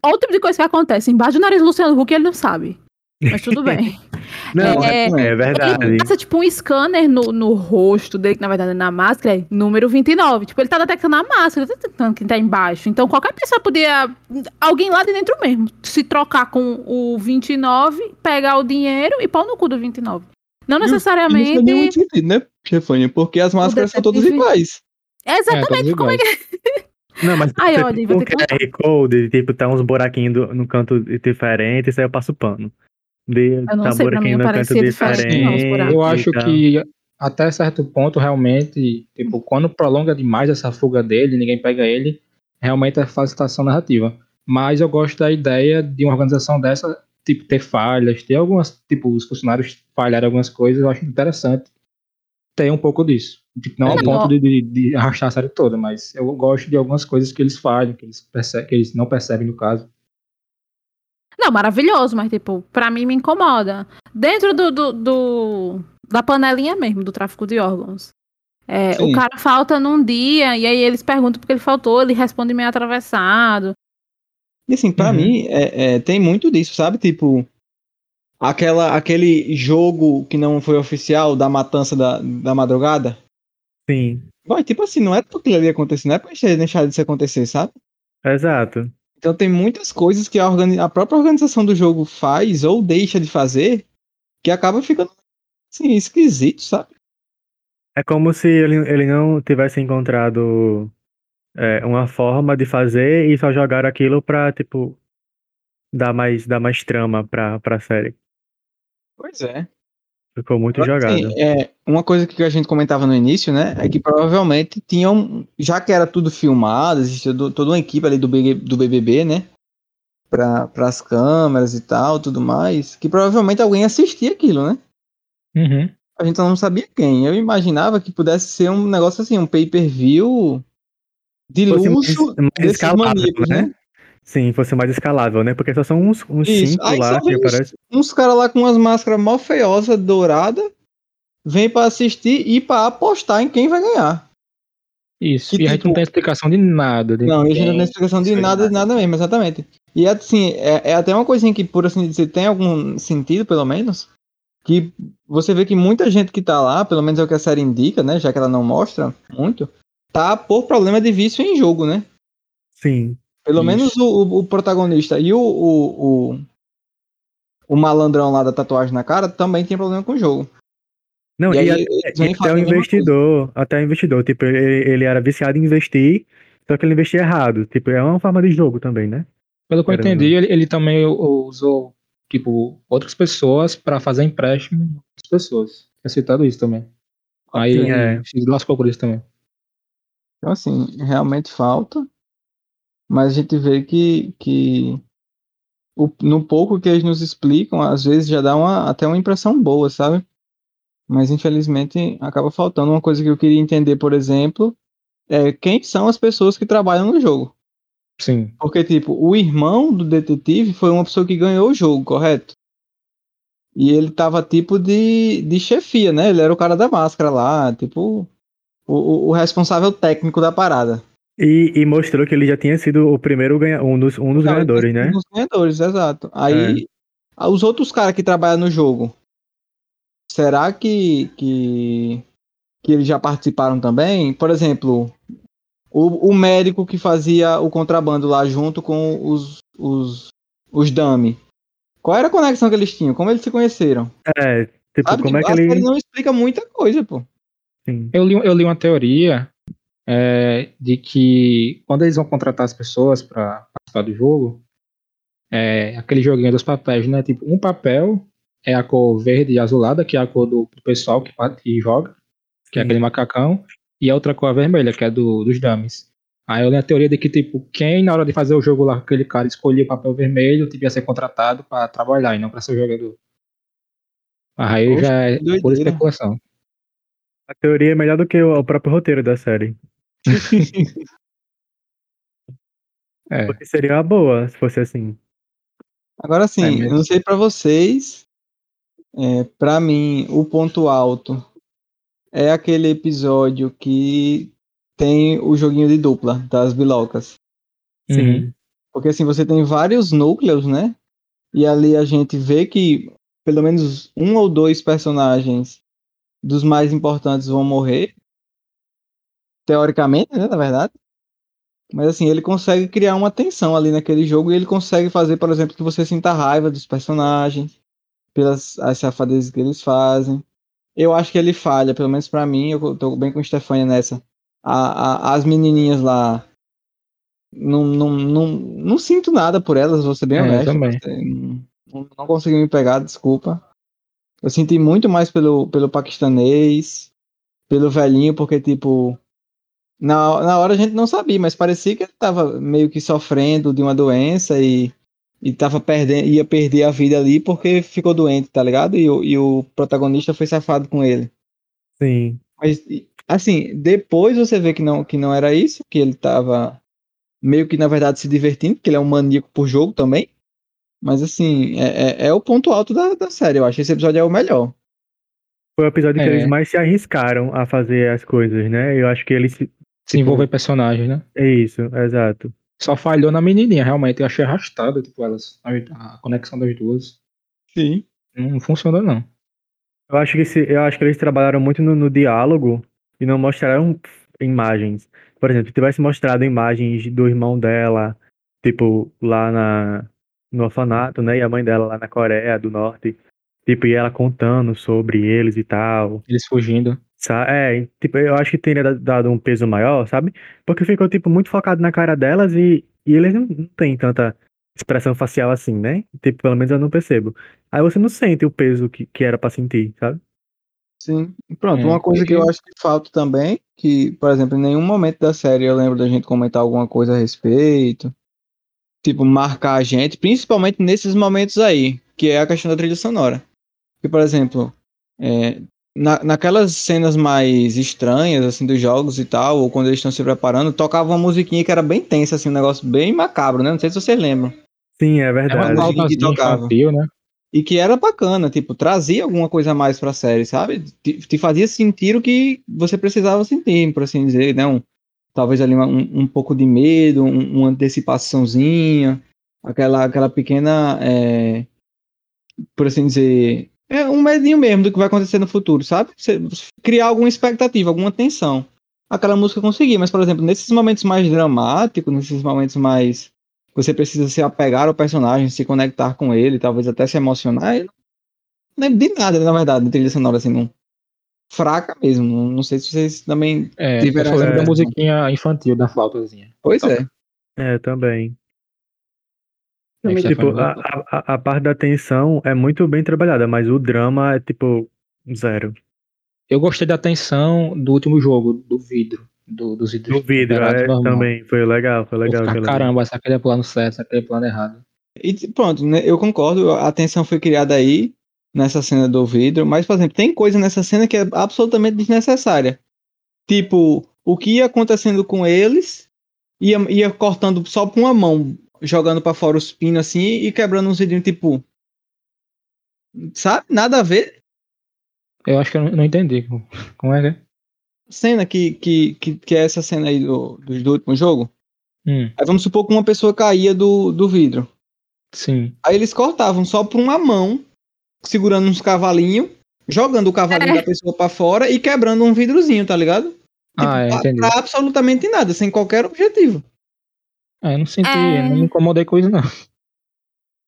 Olha o tipo de coisa que acontece. Embaixo do nariz do Luciano Huck ele não sabe. Mas tudo bem. não, é- é, é verdade. Ele passa, tipo, um scanner no, no rosto dele, que na verdade é na máscara, é número 29. Tipo, ele tá detectando a máscara, ele tá detectando quem tá embaixo. Então, qualquer pessoa podia. Alguém lá de dentro mesmo. Se trocar com o 29, pegar o dinheiro e pôr no cu do 29. Não E não necessariamente. nenhum sentido, né, Chefânia? Porque as máscaras são todas iguais. Exatamente, todos como é que. Não, mas Ai, você olha, vou um ter que QR Code, tipo, tá uns buraquinhos do- no canto diferente, isso aí eu passo pano. De, Eu não tá sei, pra mim buraquinho não no canto diferente, não. Eu acho tal. que até certo ponto, realmente, tipo, quando prolonga demais essa fuga dele, ninguém pega ele, realmente é facilitação narrativa. Mas eu gosto da ideia de uma organização dessa, tipo, ter falhas, ter algumas, tipo, os funcionários falharem algumas coisas, eu acho interessante ter um pouco disso. Tipo, não ao É, ponto de, de- de arrastar a série toda, mas eu gosto de algumas coisas que eles falham, que eles, perce- que eles não percebem no caso. Não, maravilhoso, mas, tipo, pra mim me incomoda. Dentro do, do, do- da panelinha mesmo, do tráfico de órgãos. É, o cara falta num dia, e aí eles perguntam porque ele faltou, ele responde meio atravessado. E assim, pra Uhum. mim, é, é, tem muito disso, sabe? Tipo, aquela, aquele jogo que não foi oficial da matança da, da madrugada. Sim, Vai, tipo assim, não é porque aquilo ali acontecer, não é pra deixar disso acontecer, sabe? exato. Então tem muitas coisas que a, organi- a própria organização do jogo faz ou deixa de fazer que acaba ficando assim, esquisito, sabe? É como se ele, ele não tivesse encontrado é, uma forma de fazer e só jogaram aquilo pra, tipo, dar mais, dar mais trama pra, pra série. Pois é. Ficou muito Agora, jogado. assim, é, uma coisa que a gente comentava no início, né, é que provavelmente tinham, já que era tudo filmado, existia do- toda uma equipe ali do, BG do BBB, né, para as câmeras e tal, tudo mais, que provavelmente alguém assistia aquilo, né? Uhum. A gente não sabia quem. Eu imaginava que pudesse ser um negócio assim, um pay-per-view de Fosse mais- luxo mais desses escalável, maníacos, né? Sim, fosse mais escalável, né? Porque só são uns, uns Isso. cinco Aí lá só que vem uns, aparecem. uns caras lá com umas máscaras mó feiosas, douradas, vem pra assistir e pra apostar em quem vai ganhar. Isso. Que e a gente tipo- não tem explicação de nada. de Não, a gente não tem explicação de nada, de nada mesmo, exatamente. E assim, é, é até uma coisinha que, por assim dizer, tem algum sentido, pelo menos, que você vê que muita gente que tá lá, pelo menos é o que a série indica, né, já que ela não mostra muito, tá por problema de vício em jogo, né? Sim. Pelo Isso. menos o, o- o protagonista e o, o, o, o malandrão lá da tatuagem na cara também tem problema com o jogo. Não, E e, aí e vêm até o a investidor, até o investidor, tipo, ele, ele era viciado em investir, só que ele investia errado. Tipo, é uma forma de jogo também, né? Pelo que eu entendi, ele, ele também usou, tipo, outras pessoas pra fazer empréstimo de outras pessoas. É citado isso também. Aí Sim, é. se lascou por isso também. Então, assim, realmente falta. Mas a gente vê que, que o- no pouco que eles nos explicam, às vezes já dá uma, até uma impressão boa, sabe? Mas infelizmente acaba faltando uma coisa que eu queria entender, por exemplo, é quem são as pessoas que trabalham no jogo. Sim. Porque, tipo, o irmão do detetive foi uma pessoa que ganhou o jogo, correto? E ele tava tipo de, de chefia, né? Ele era o cara da máscara lá, tipo, o, o- o responsável técnico da parada. E, e mostrou que ele já tinha sido o primeiro ganha, um dos, um dos ganhadores, ele né? Um dos ganhadores, exato. Aí, os outros caras que trabalham no jogo, será que, que, que eles já participaram também? Por exemplo, o, o médico que fazia o contrabando lá junto com os, os, os dummy. Qual era a conexão que eles tinham? Como eles se conheceram? É, tipo, Sabe? como é Tipo, que a série ele. não explica muita coisa, pô. Sim. Eu li, eu li uma teoria é, de que quando eles vão contratar as pessoas para participar do jogo, é, aquele joguinho dos papéis, né? Tipo, um papel é a cor verde e azulada, que é a cor do, do pessoal que, que joga, que é aquele macacão, e a outra cor é vermelha, que é do, dos dummies. Aí eu li a teoria de que, tipo, quem na hora de fazer o jogo lá, aquele cara escolhia o papel vermelho, devia ser contratado para trabalhar e não para ser jogador. Aí Poxa, já é doideira. por especulação. A teoria é melhor do que o próprio roteiro da série. É. Porque seria uma boa se fosse assim. Agora É sim, mesmo. eu não sei pra vocês, é, para mim o ponto alto é aquele episódio que tem o joguinho de dupla das bilocas. Uhum. Porque assim, você tem vários núcleos, né? E ali a gente vê que pelo menos um ou dois personagens dos mais importantes vão morrer. Teoricamente, né? Na verdade. Mas assim, ele consegue criar uma tensão ali naquele jogo e ele consegue fazer, por exemplo, que você sinta raiva dos personagens pelas as safadezas que eles fazem. Eu acho que ele falha, pelo menos pra mim, eu tô bem com o Stefania nessa. A, a- as menininhas lá. Não, não, não, não sinto nada por elas, vou ser bem É, honesto. também. Não, não consegui me pegar, desculpa. Eu senti muito mais pelo, pelo paquistanês, pelo velhinho, porque, tipo, na, na hora a gente não sabia, mas parecia que ele tava meio que sofrendo de uma doença e, e tava perdendo, ia perder a vida ali porque ficou doente, tá ligado? E, o- e o protagonista foi safado com ele. Sim. Mas, assim, depois você vê que não, que não era isso, que ele tava meio que, na verdade, se divertindo, porque ele é um maníaco por jogo também. Mas, assim, é, é, é o ponto alto da, da série, eu acho. Esse episódio é o melhor. Foi o episódio que É. eles mais se arriscaram a fazer as coisas, né? Eu acho que eles. Se- Se envolver personagem, né? É isso, exato. Só falhou na menininha, realmente. Eu achei arrastado, tipo, elas, a, a conexão das duas. Sim. Não funcionou, não. Eu acho que, se, eu acho que eles trabalharam muito no, no diálogo e não mostraram imagens. Por exemplo, se tivesse mostrado imagens do irmão dela, tipo, lá na, no orfanato, né? E a mãe dela lá na Coreia do Norte. Tipo, e ela contando sobre eles e tal. Eles fugindo. É, tipo, eu acho que teria da- dado um peso maior, sabe? Porque ficou, tipo, muito focado na cara delas e, e eles não, não têm tanta expressão facial assim, né? Tipo, pelo menos eu não percebo. Aí você não sente o peso que, que era pra sentir, sabe? Sim. Pronto, É, uma coisa que eu acho que falta também, que, por exemplo, em nenhum momento da série eu lembro da gente comentar alguma coisa a respeito. Tipo, marcar a gente, principalmente nesses momentos aí, que é a questão da trilha sonora. Que, por exemplo, é, na, naquelas cenas mais estranhas, assim, dos jogos e tal, ou quando eles estão se preparando, tocava uma musiquinha que era bem tensa, assim, um negócio bem macabro, né? Não sei se vocês lembram. Sim, é É uma verdade. Mas- faltazinha tocava. infantil, né? E que era bacana, tipo, trazia alguma coisa a mais pra série, sabe? Te, te fazia sentir o que você precisava sentir, por assim dizer, né? Um, talvez ali uma- um, um pouco de medo, um- uma antecipaçãozinha, aquela, aquela pequena, é, por assim dizer, é um medinho mesmo do que vai acontecer no futuro, sabe? Você criar alguma expectativa, alguma tensão. Aquela música conseguia, mas, por exemplo, nesses momentos mais dramáticos, nesses momentos mais você precisa se apegar ao personagem, se conectar com ele, talvez até se emocionar. Eu não lembro de nada, na verdade, de trilha sonora assim, não. Fraca mesmo. Não, sei se vocês também. É, eu Tiveram só lembro da musiquinha infantil, da flautazinha. Pois é. É, também. É, Tipo, Stefano a, a, a- parte da tensão é muito bem trabalhada, mas o drama é, tipo, zero. Eu gostei da tensão do último jogo, do vidro. Do, dos vidros. No vidro, é, também. Foi legal, foi Eu legal. ficar, caramba, essa aqui é plano certo, essa aqui é plano errado. E pronto, né, eu concordo, a tensão foi criada aí, nessa cena do vidro, mas, por exemplo, tem coisa nessa cena que é absolutamente desnecessária. Tipo, o que ia acontecendo com eles, ia, ia cortando só com uma mão, jogando pra fora os pinos assim e quebrando uns vidrinhos, tipo. Sabe? Nada a ver. Eu acho que eu não, entendi. Como é que é? Cena que, que, que, que é essa cena aí do, do, do último jogo. Hum, Aí vamos supor que uma pessoa caía do, do vidro. sim. Aí eles cortavam só por uma mão, segurando uns cavalinhos, jogando o cavalinho É. da pessoa pra fora e quebrando um vidrozinho, tá ligado? Ah, é, pra, entendi. pra absolutamente nada, sem qualquer objetivo. Ah, eu não senti, É. não me incomodei com isso, não.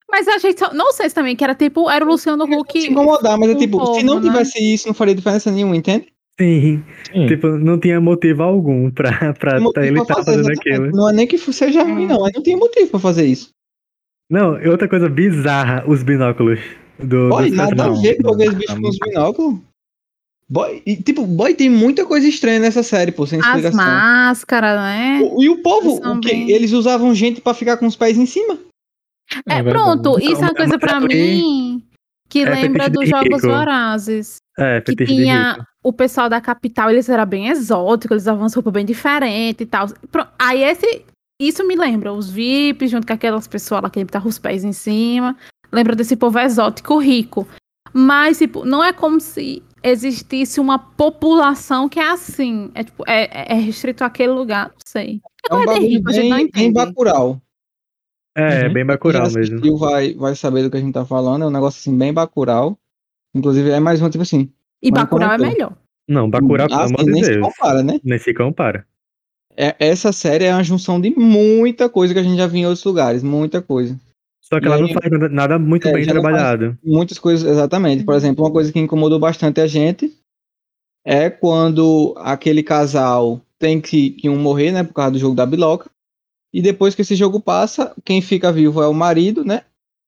Mas a gente só. Não sei se também, que era tipo. Era o Luciano Huck. Se incomodar, mas é um tipo, se não né? tivesse isso, não faria diferença nenhuma, entende? Sim, Sim. tipo, não tinha motivo algum pra, pra Motivo ele estar fazer, fazendo aquilo. Não é nem que seja ruim, Hum. não. Não tinha motivo pra fazer isso. Não, e outra coisa bizarra, os binóculos do, dos nada a ver com aqueles não, bichos com os binóculos. Boy, e, tipo, boy, tem muita coisa estranha nessa série, pô, sem As explicação. máscaras, né? O- E o povo, o quê? bem- eles usavam gente pra ficar com os pés em cima. É, verdade. pronto, isso é uma coisa pra ali mim que é lembra dos Jogos rico. Vorazes. É, Que tinha o pessoal da capital, eles eram bem exóticos, eles usavam umas roupas bem diferentes e tal. Aí esse isso me lembra os VIPs, junto com aquelas pessoas lá que botavam os pés em cima. Lembra desse povo exótico rico. Mas, tipo, não é como se existisse uma população que é assim. É, tipo, é, é restrito àquele lugar, não sei. É um de bagulho rico, bem, bem entende. Bacurau. É, Uhum. bem Quem Bacurau mesmo. vai, vai saber do que a gente tá falando. É um negócio assim, bem Bacurau. Inclusive, é mais um tipo assim. E Mas Bacurau é melhor. Não, Bacurau, pelo assim, amor de nem se Deus. compara, né? Nem se compara. É, essa série é uma junção de muita coisa que a gente já viu em outros lugares. Muita coisa. Só que E ela não faz nada- muito É, bem trabalhado. Muitas coisas, exatamente. Por exemplo, uma coisa que incomodou bastante a gente é quando aquele casal tem que, que um morrer, né, por causa do jogo da biloca. E depois que esse jogo passa, quem fica vivo é o marido, né?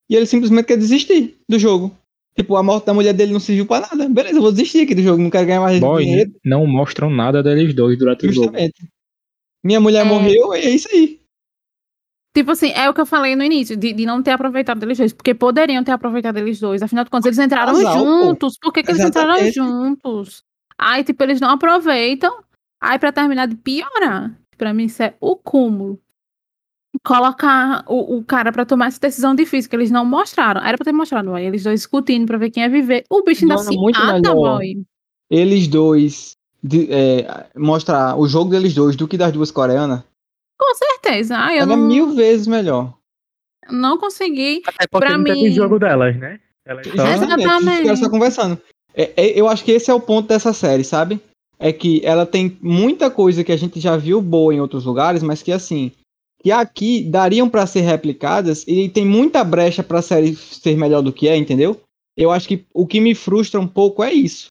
E ele simplesmente quer desistir do jogo. Tipo, a morte da mulher dele não serviu pra nada. Beleza, eu vou desistir aqui do jogo, não quero ganhar mais Boy, dinheiro. não mostram nada deles dois durante o jogo. Justamente. Minha mulher É. morreu e é isso aí. Tipo assim, é o que eu falei no início, de, de não ter aproveitado deles dois, porque poderiam ter aproveitado eles dois. Afinal de contas, eles entraram Casal, pô. juntos. Por que, que eles entraram Exatamente. juntos? Aí, tipo, eles não aproveitam. Aí, pra terminar de piorar, pra mim isso é o cúmulo. Colocar o, o cara pra tomar essa decisão difícil, que eles não mostraram. Era pra ter mostrado, boy. Eles dois discutindo pra ver quem ia viver. O bicho ainda Não, se muito mata, melhor. boy. Eles dois de- é, mostrar o jogo deles dois do que das duas coreanas, Com certeza. Ah, eu ela é não, mil vezes melhor. não consegui. Até porque Pra não teve mim- jogo delas, né? Elas só... Exatamente. Conversando. É, é, eu acho que esse é o ponto dessa série, sabe? É que ela tem muita coisa que a gente já viu boa em outros lugares, mas que assim, que aqui dariam pra ser replicadas e tem muita brecha pra série ser melhor do que é, entendeu? Eu acho que o que me frustra um pouco é isso.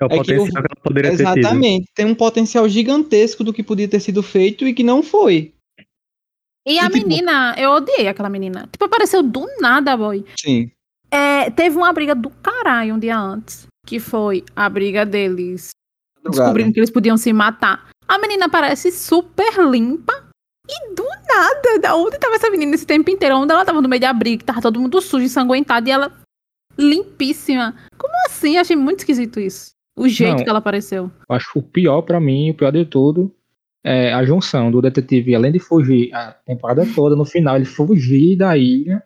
É o É que potencial eu- que, ela poderia ter tido. Exatamente. Tem um potencial gigantesco do que podia ter sido feito e que não foi. E a E, tipo- menina, eu odiei aquela menina. Tipo, apareceu do nada, boy. Sim. É, teve uma briga do caralho um dia antes. Que foi a briga deles descobrindo que eles podiam se matar. A menina parece super limpa. E do nada, da onde tava essa menina esse tempo inteiro? Onde ela tava no meio da briga, que tava todo mundo sujo, ensanguentado, e ela limpíssima. Como assim? Achei muito esquisito isso. O jeito Não. que ela apareceu. Eu acho que o pior pra mim, o pior de tudo, é a junção do detetive, além de fugir a temporada toda, no final ele fugir da ilha,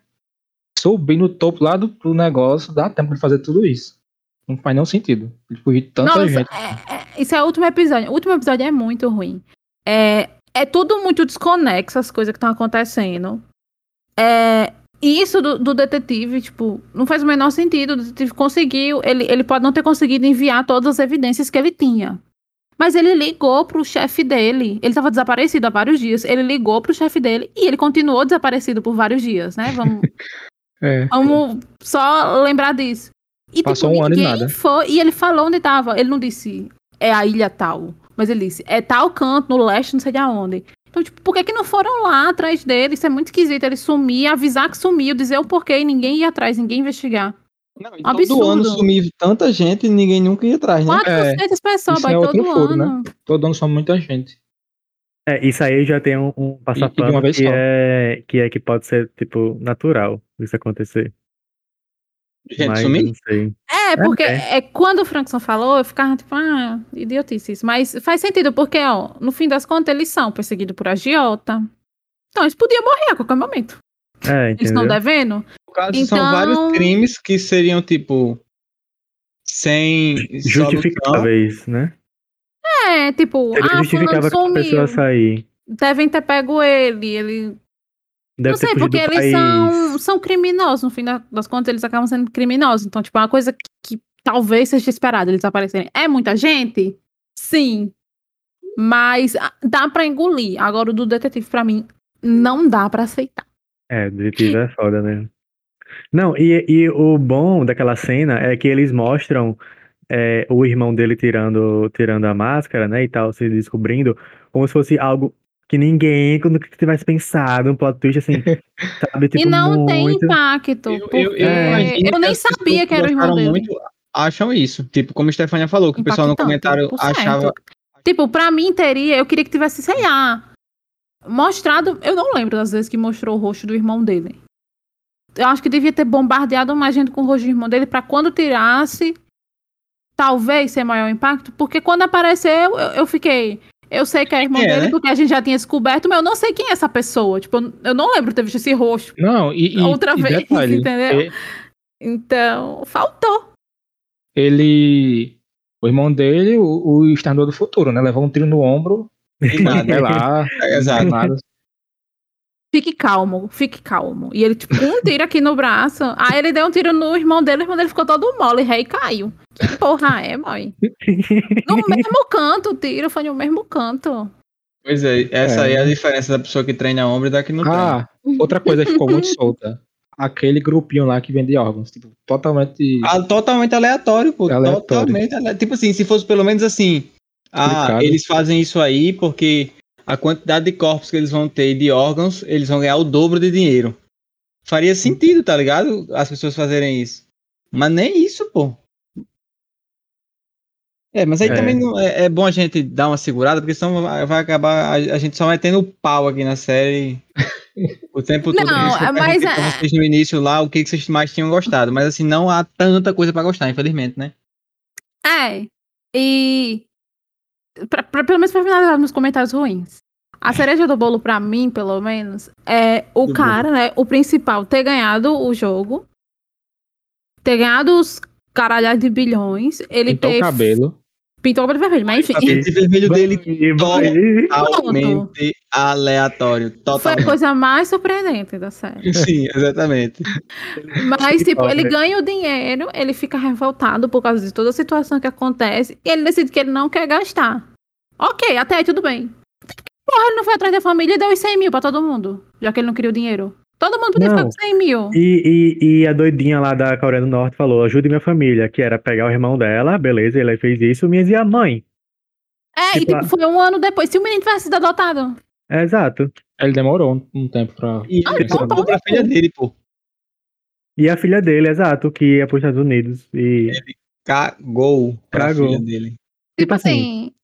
subir no topo lá do, do negócio, dá tempo de fazer tudo isso. Não faz nenhum sentido. Ele fugir de tanta Nossa, gente. é- é- isso é o último episódio. O último episódio é muito ruim. É, é tudo muito desconexo, as coisas que estão acontecendo. É, isso do, do detetive, tipo, não faz o menor sentido. O detetive conseguiu, ele, ele pode não ter conseguido enviar todas as evidências que ele tinha. Mas ele ligou pro chefe dele. Ele estava desaparecido há vários dias. Ele ligou pro chefe dele e ele continuou desaparecido por vários dias, né? Vamos, É. Vamos só lembrar disso. E Passou tipo, um ano e nada. foi. E ele falou onde tava. Ele não disse é a ilha tal. Mas ele disse é tal canto, no leste, não sei de aonde. Então, tipo, por que, que não foram lá atrás dele? Isso é muito esquisito. Ele sumir, avisar que sumiu, dizer o porquê e ninguém ir atrás, ninguém investigar. Não, Absurdo. todo ano sumiu tanta gente e ninguém nunca ia atrás, né? 400 pessoas, isso vai é todo furo, né? ano. Todo ano são muita gente. É, isso aí já tem um, um E passapano que é, que é que pode ser, tipo, natural isso acontecer. Gente Mas não sei. É, porque É. é, quando o Frankson falou, eu ficava tipo, ah, idiotice isso. Mas faz sentido, porque, ó, no fim das contas, eles são perseguidos por agiota. Então, eles podiam morrer a qualquer momento. É, Eles estão devendo. No caso, Então- são vários crimes que seriam, tipo, sem solução. Justificáveis, né? É, tipo, Seria ah, que a pessoa sumiu. sair. Devem ter pego ele. Ele. Deve não sei, porque eles país. são, são criminosos. No fim da- das contas, eles acabam sendo criminosos. Então, tipo, é uma coisa que, que talvez seja esperada eles aparecerem. É muita gente? Sim. Mas ah, dá pra engolir. Agora, o do detetive, pra mim, não dá pra aceitar. É, detetive é foda mesmo. Não, e, e o bom daquela cena é que eles mostram é, o irmão dele tirando, tirando a máscara, né, e tal, se descobrindo, como se fosse algo que ninguém quando tivesse pensado, um plot twist assim, sabe, tipo, e não tem muito... impacto. Eu, porque eu, eu, É. eu nem sabia que era o irmão dele. muito acham isso. Tipo, como a Stefania falou, que o pessoal no comentário achava. Tipo, pra mim teria, eu queria que tivesse, sei lá, mostrado. Eu não lembro das vezes que mostrou o rosto do irmão dele. Eu acho que devia ter bombardeado mais gente com o rosto do irmão dele pra quando tirasse, talvez ser maior impacto, porque quando apareceu, eu, eu fiquei. Eu sei que é irmão É, dele né? porque a gente já tinha descoberto, mas eu não sei quem é essa pessoa. Tipo, eu- não lembro de ter visto esse rosto. Não, e, e- Outra e vez, detalhe, entendeu? e- Então, faltou. Ele. O irmão dele, o, o Exterminador do Futuro, né? Levou um tiro no ombro, E nada. vai lá, É, exato. nada. Fique calmo, fique calmo. E ele, tipo, um tiro aqui no braço. Aí ele deu um tiro no irmão dele, o irmão dele ficou todo mole, rei caiu. Que porra é, boy? No mesmo canto, o tiro foi no mesmo canto. Pois é, essa É. aí é a diferença da pessoa que treina ombro e da que não treina. Ah, outra coisa que ficou muito solta. Aquele grupinho lá que vende órgãos, tipo, totalmente. Ah, totalmente aleatório, pô. Aleatório. Totalmente aleatório. Tipo assim, se fosse pelo menos assim. Ah, Explicado. eles fazem isso aí porque a quantidade de corpos que eles vão ter e de órgãos, eles vão ganhar o dobro de dinheiro. Faria sentido, tá ligado? As pessoas fazerem isso. Mas nem isso, pô. É, mas aí É. também não- é, é bom a gente dar uma segurada, porque senão vai, vai acabar. A, a gente só vai tendo pau aqui na série o tempo todo. Não, é, mas é- vocês no início lá o que, que vocês mais tinham gostado. Mas assim, não há tanta coisa pra gostar, infelizmente, né? É. E. Pra, pra- pelo menos pra finalizar nos comentários ruins. A cereja do bolo, pra mim, pelo menos, é o Do cara, né? O principal, ter ganhado o jogo. Ter ganhado os caralhados de bilhões. Ele pintou ter. o cabelo. Pintou o cabelo vermelho, mas enfim. tapete vermelho dele totalmente aleatório. Foi a Totalmente. coisa mais surpreendente da série. Sim, exatamente. Mas, tipo, ele ganha o dinheiro, ele fica revoltado por causa de toda a situação que acontece, e ele decide que ele não quer gastar. Ok, até aí tudo bem. Porra, ele não foi atrás da família e deu os 100 mil pra todo mundo, já que ele não queria o dinheiro. Todo mundo podia ficar com 100 mil. E, e, e a doidinha lá da Coreia do Norte falou: ajude minha família, que era pegar o irmão dela, beleza, ele fez isso, minha e a mãe. É, e tipo, tipo, foi um ano depois. Se o menino tivesse sido adotado. É, exato. Ele demorou um, um tempo pra. E Ah, ele então contou tá pra filha dele, pô. E a filha dele, exato, que ia para os Estados Unidos. E Cagou pra Cagou. filha dele. Tipo Tipo assim, assim,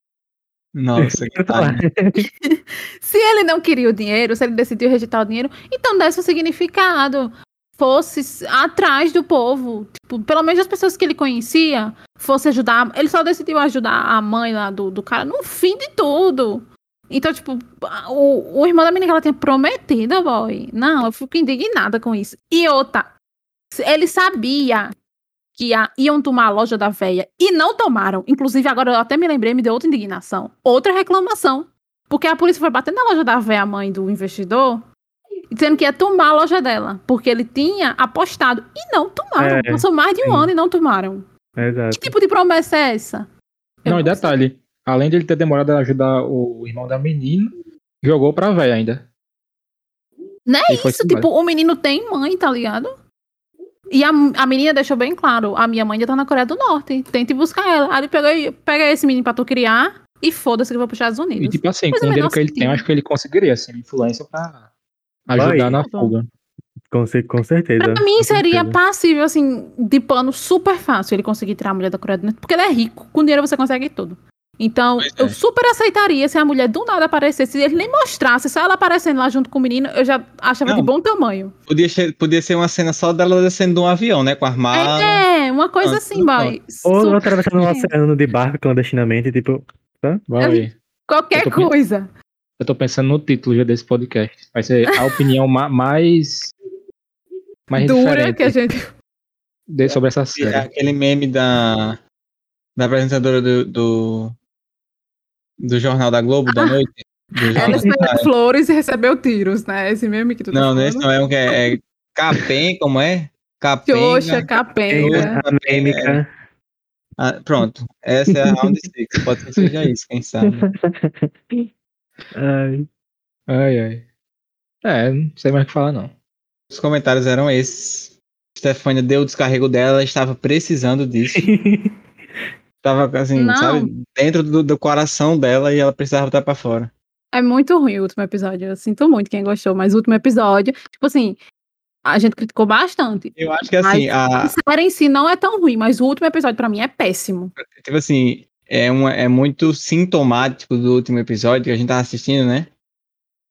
Nossa, que pariu. se ele não queria o dinheiro, se ele decidiu rejeitar o dinheiro, então desse um significado. Fosse atrás do povo. Tipo, pelo menos as pessoas que ele conhecia, fosse ajudar. Ele só decidiu ajudar a mãe lá do, do cara no fim de tudo. Então, tipo, o, o irmão da menina que ela tinha prometido, boy. Não, eu fico indignada com isso. E outra, ele sabia que ia- iam tomar a loja da véia e não tomaram. Inclusive, agora eu até me lembrei, me deu outra indignação. Outra reclamação. Porque a polícia foi batendo na loja da véia, a mãe do investidor, dizendo que ia tomar a loja dela. Porque ele tinha apostado. E não tomaram. É, Passou mais de um sim. ano e não tomaram. Exato. Que tipo de promessa é essa? Eu Não, e sei. detalhe, além de ele ter demorado a ajudar o irmão da menina, jogou pra véia ainda. Não é E isso, tipo, o menino tem mãe, tá ligado? E a, a menina deixou bem claro, a minha mãe já tá na Coreia do Norte, tente buscar ela. Aí ele pegou e pega esse menino pra tu criar e foda-se que eu vou pros Estados Unidos. E tipo assim, Faz com o dinheiro que ele tem, eu acho que ele conseguiria, assim, influência pra ajudar Vai. na fuga. Com, com certeza. Pra mim com seria certeza. passível, assim, de pano super fácil ele conseguir tirar a mulher da Coreia do Norte, porque ele é rico, com dinheiro você consegue tudo. Então, Pois eu é. super aceitaria se a mulher do nada aparecesse, se ele nem mostrasse, só ela aparecendo lá junto com o menino, eu já achava de Não. bom tamanho. Podia ser, podia ser uma cena só dela descendo de um avião, né? Com as malas. É, uma coisa Ah, assim, boy. Ou Super- atravessando o oceano de barco clandestinamente, tipo. Vai. Qualquer Eu coisa. Eu tô pensando no título já desse podcast. Vai ser a opinião ma- mais. mais Dura que a gente. de- sobre essa É série. aquele meme da, da apresentadora do, do, do Jornal da Globo da noite. Do Ela Jornal espalhou flores e recebeu tiros, né? Esse meme que tu tá Não, falando. nesse não é um que é, é Capem, como é? Capenga. Xoxa, capenga. Polêmica. Ah, pronto, essa é a Round Six. Pode ser que seja isso, quem sabe. Ai. Ai, ai. É, não sei mais o que falar, não. Os comentários eram esses. Stefania deu o descarrego dela, ela estava precisando disso. Tava assim, Não. sabe, dentro do, do coração dela e ela precisava botar pra fora. É muito ruim o último episódio. Eu sinto muito quem gostou, mas o último episódio, tipo assim, a gente criticou bastante. Eu acho que assim, a, série em si não é tão ruim, mas o último episódio pra mim é péssimo. tipo assim, é, uma, é muito sintomático do último episódio que a gente tava assistindo, né?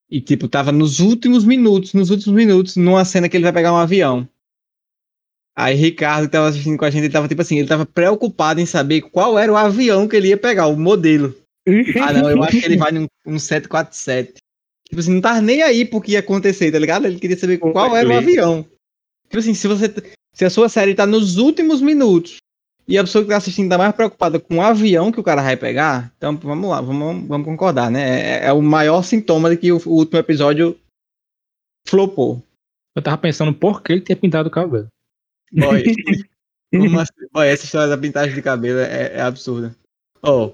E tipo, tava nos últimos minutos, nos últimos minutos, numa cena que ele vai pegar um avião. Aí Ricardo, que tava assistindo com a gente, ele tava tipo assim, ele tava preocupado em saber qual era o avião que ele ia pegar, o modelo. Ah, não, eu acho que ele vai num, num 747. Tipo assim, não tava nem aí pro que ia acontecer, tá ligado? Ele queria saber qual era o avião. Tipo assim, se você. Se a sua série tá nos últimos minutos e a pessoa que tá assistindo tá mais preocupada com o avião que o cara vai pegar, então vamos lá, vamos, vamos concordar, né? É, é o maior sintoma de que o, o último episódio flopou. Eu tava pensando por que ele tinha pintado o cabelo. Boy, como assim? Boy, essa história da pintagem de cabelo é, é absurda. Oh,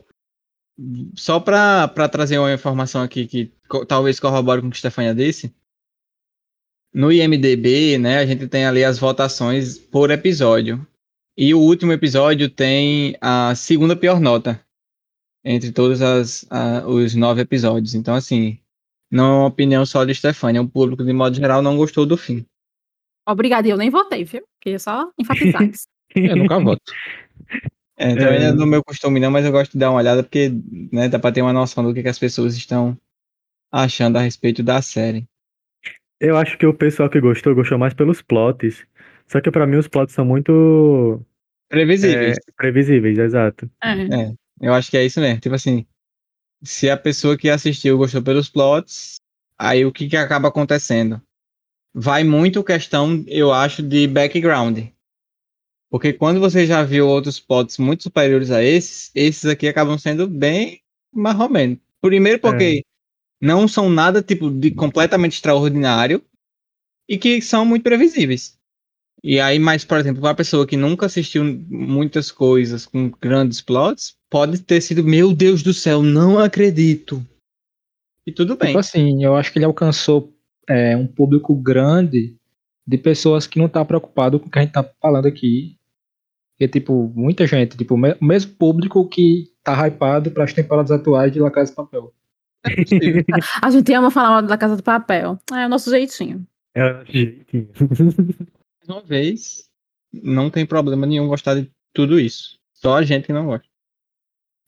só pra, pra trazer uma informação aqui que co- talvez corrobore com o que a Stefania disse. No IMDB, né, a gente tem ali as votações por episódio. E o último episódio tem a segunda pior nota entre todos as, a- os nove episódios. Então, assim, não é uma opinião só de Stefania. O público, de modo geral, não gostou do fim. Obrigada, eu nem votei, viu? Queria só enfatizar isso. Eu nunca voto. É, também não é É. do meu costume não, mas eu gosto de dar uma olhada porque né, dá pra ter uma noção do que, que as pessoas estão achando a respeito da série. Eu acho que o pessoal que gostou, gostou mais pelos plots. Só que pra mim os plots são muito Previsíveis. é, previsíveis, exato. É. Eu acho que é isso mesmo. Tipo assim, se a pessoa que assistiu gostou pelos plots, aí o que, que acaba acontecendo? Vai muito questão, eu acho, de background. Porque quando você já viu outros plots muito superiores a esses, esses aqui acabam sendo bem marromeno. Primeiro porque não são nada tipo de completamente extraordinário e que são muito previsíveis. E aí, mas, por exemplo, uma pessoa que nunca assistiu muitas coisas com grandes plots, pode ter sido, meu Deus do céu, não acredito. E tudo bem. Tipo assim, eu acho que ele alcançou é, um público grande de pessoas que não tá preocupado com o que a gente tá falando aqui. Porque, tipo, muita gente, tipo, o me- o mesmo público que tá hypado para as temporadas atuais de La Casa de Papel. É. A gente ama falar mal da Casa do Papel. É o nosso jeitinho. É, jeitinho. Mais uma vez, não tem problema nenhum gostar de tudo isso. Só a gente que não gosta.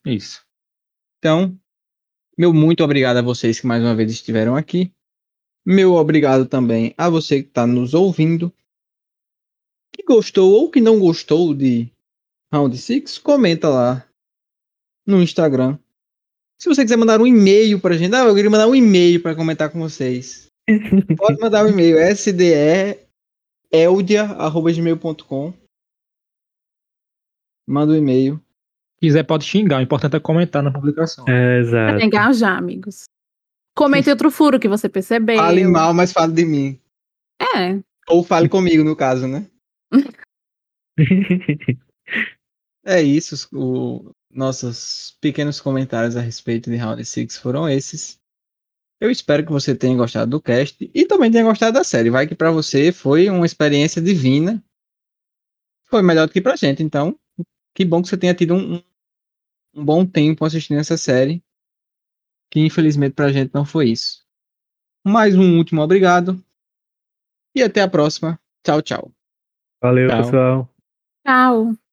Isso. Então, meu muito obrigado a vocês que mais uma vez estiveram aqui. Meu obrigado também a você que está nos ouvindo. Que gostou ou que não gostou de Round 6, comenta lá no Instagram. Se você quiser mandar um e-mail pra gente, ah, eu queria mandar um e-mail para comentar com vocês. Pode mandar um e-mail, sdeeldia.gmail.com Manda um e-mail. Se quiser, pode xingar. O importante é comentar na publicação. É, exato. engajar, amigos. Comente outro furo que você percebeu. Fale mal, mas fale de mim. É. Ou fale comigo, no caso, né? É isso. O, nossos pequenos comentários a respeito de Round 6 foram esses. Eu espero que você tenha gostado do cast e também tenha gostado da série. Vai que pra você foi uma experiência divina. Foi melhor do que pra gente. Então, que bom que você tenha tido um- um bom tempo assistindo essa série. Que infelizmente pra gente não foi isso. Mais um último obrigado. E até a próxima. Tchau, tchau. Valeu, Tchau. pessoal. Tchau.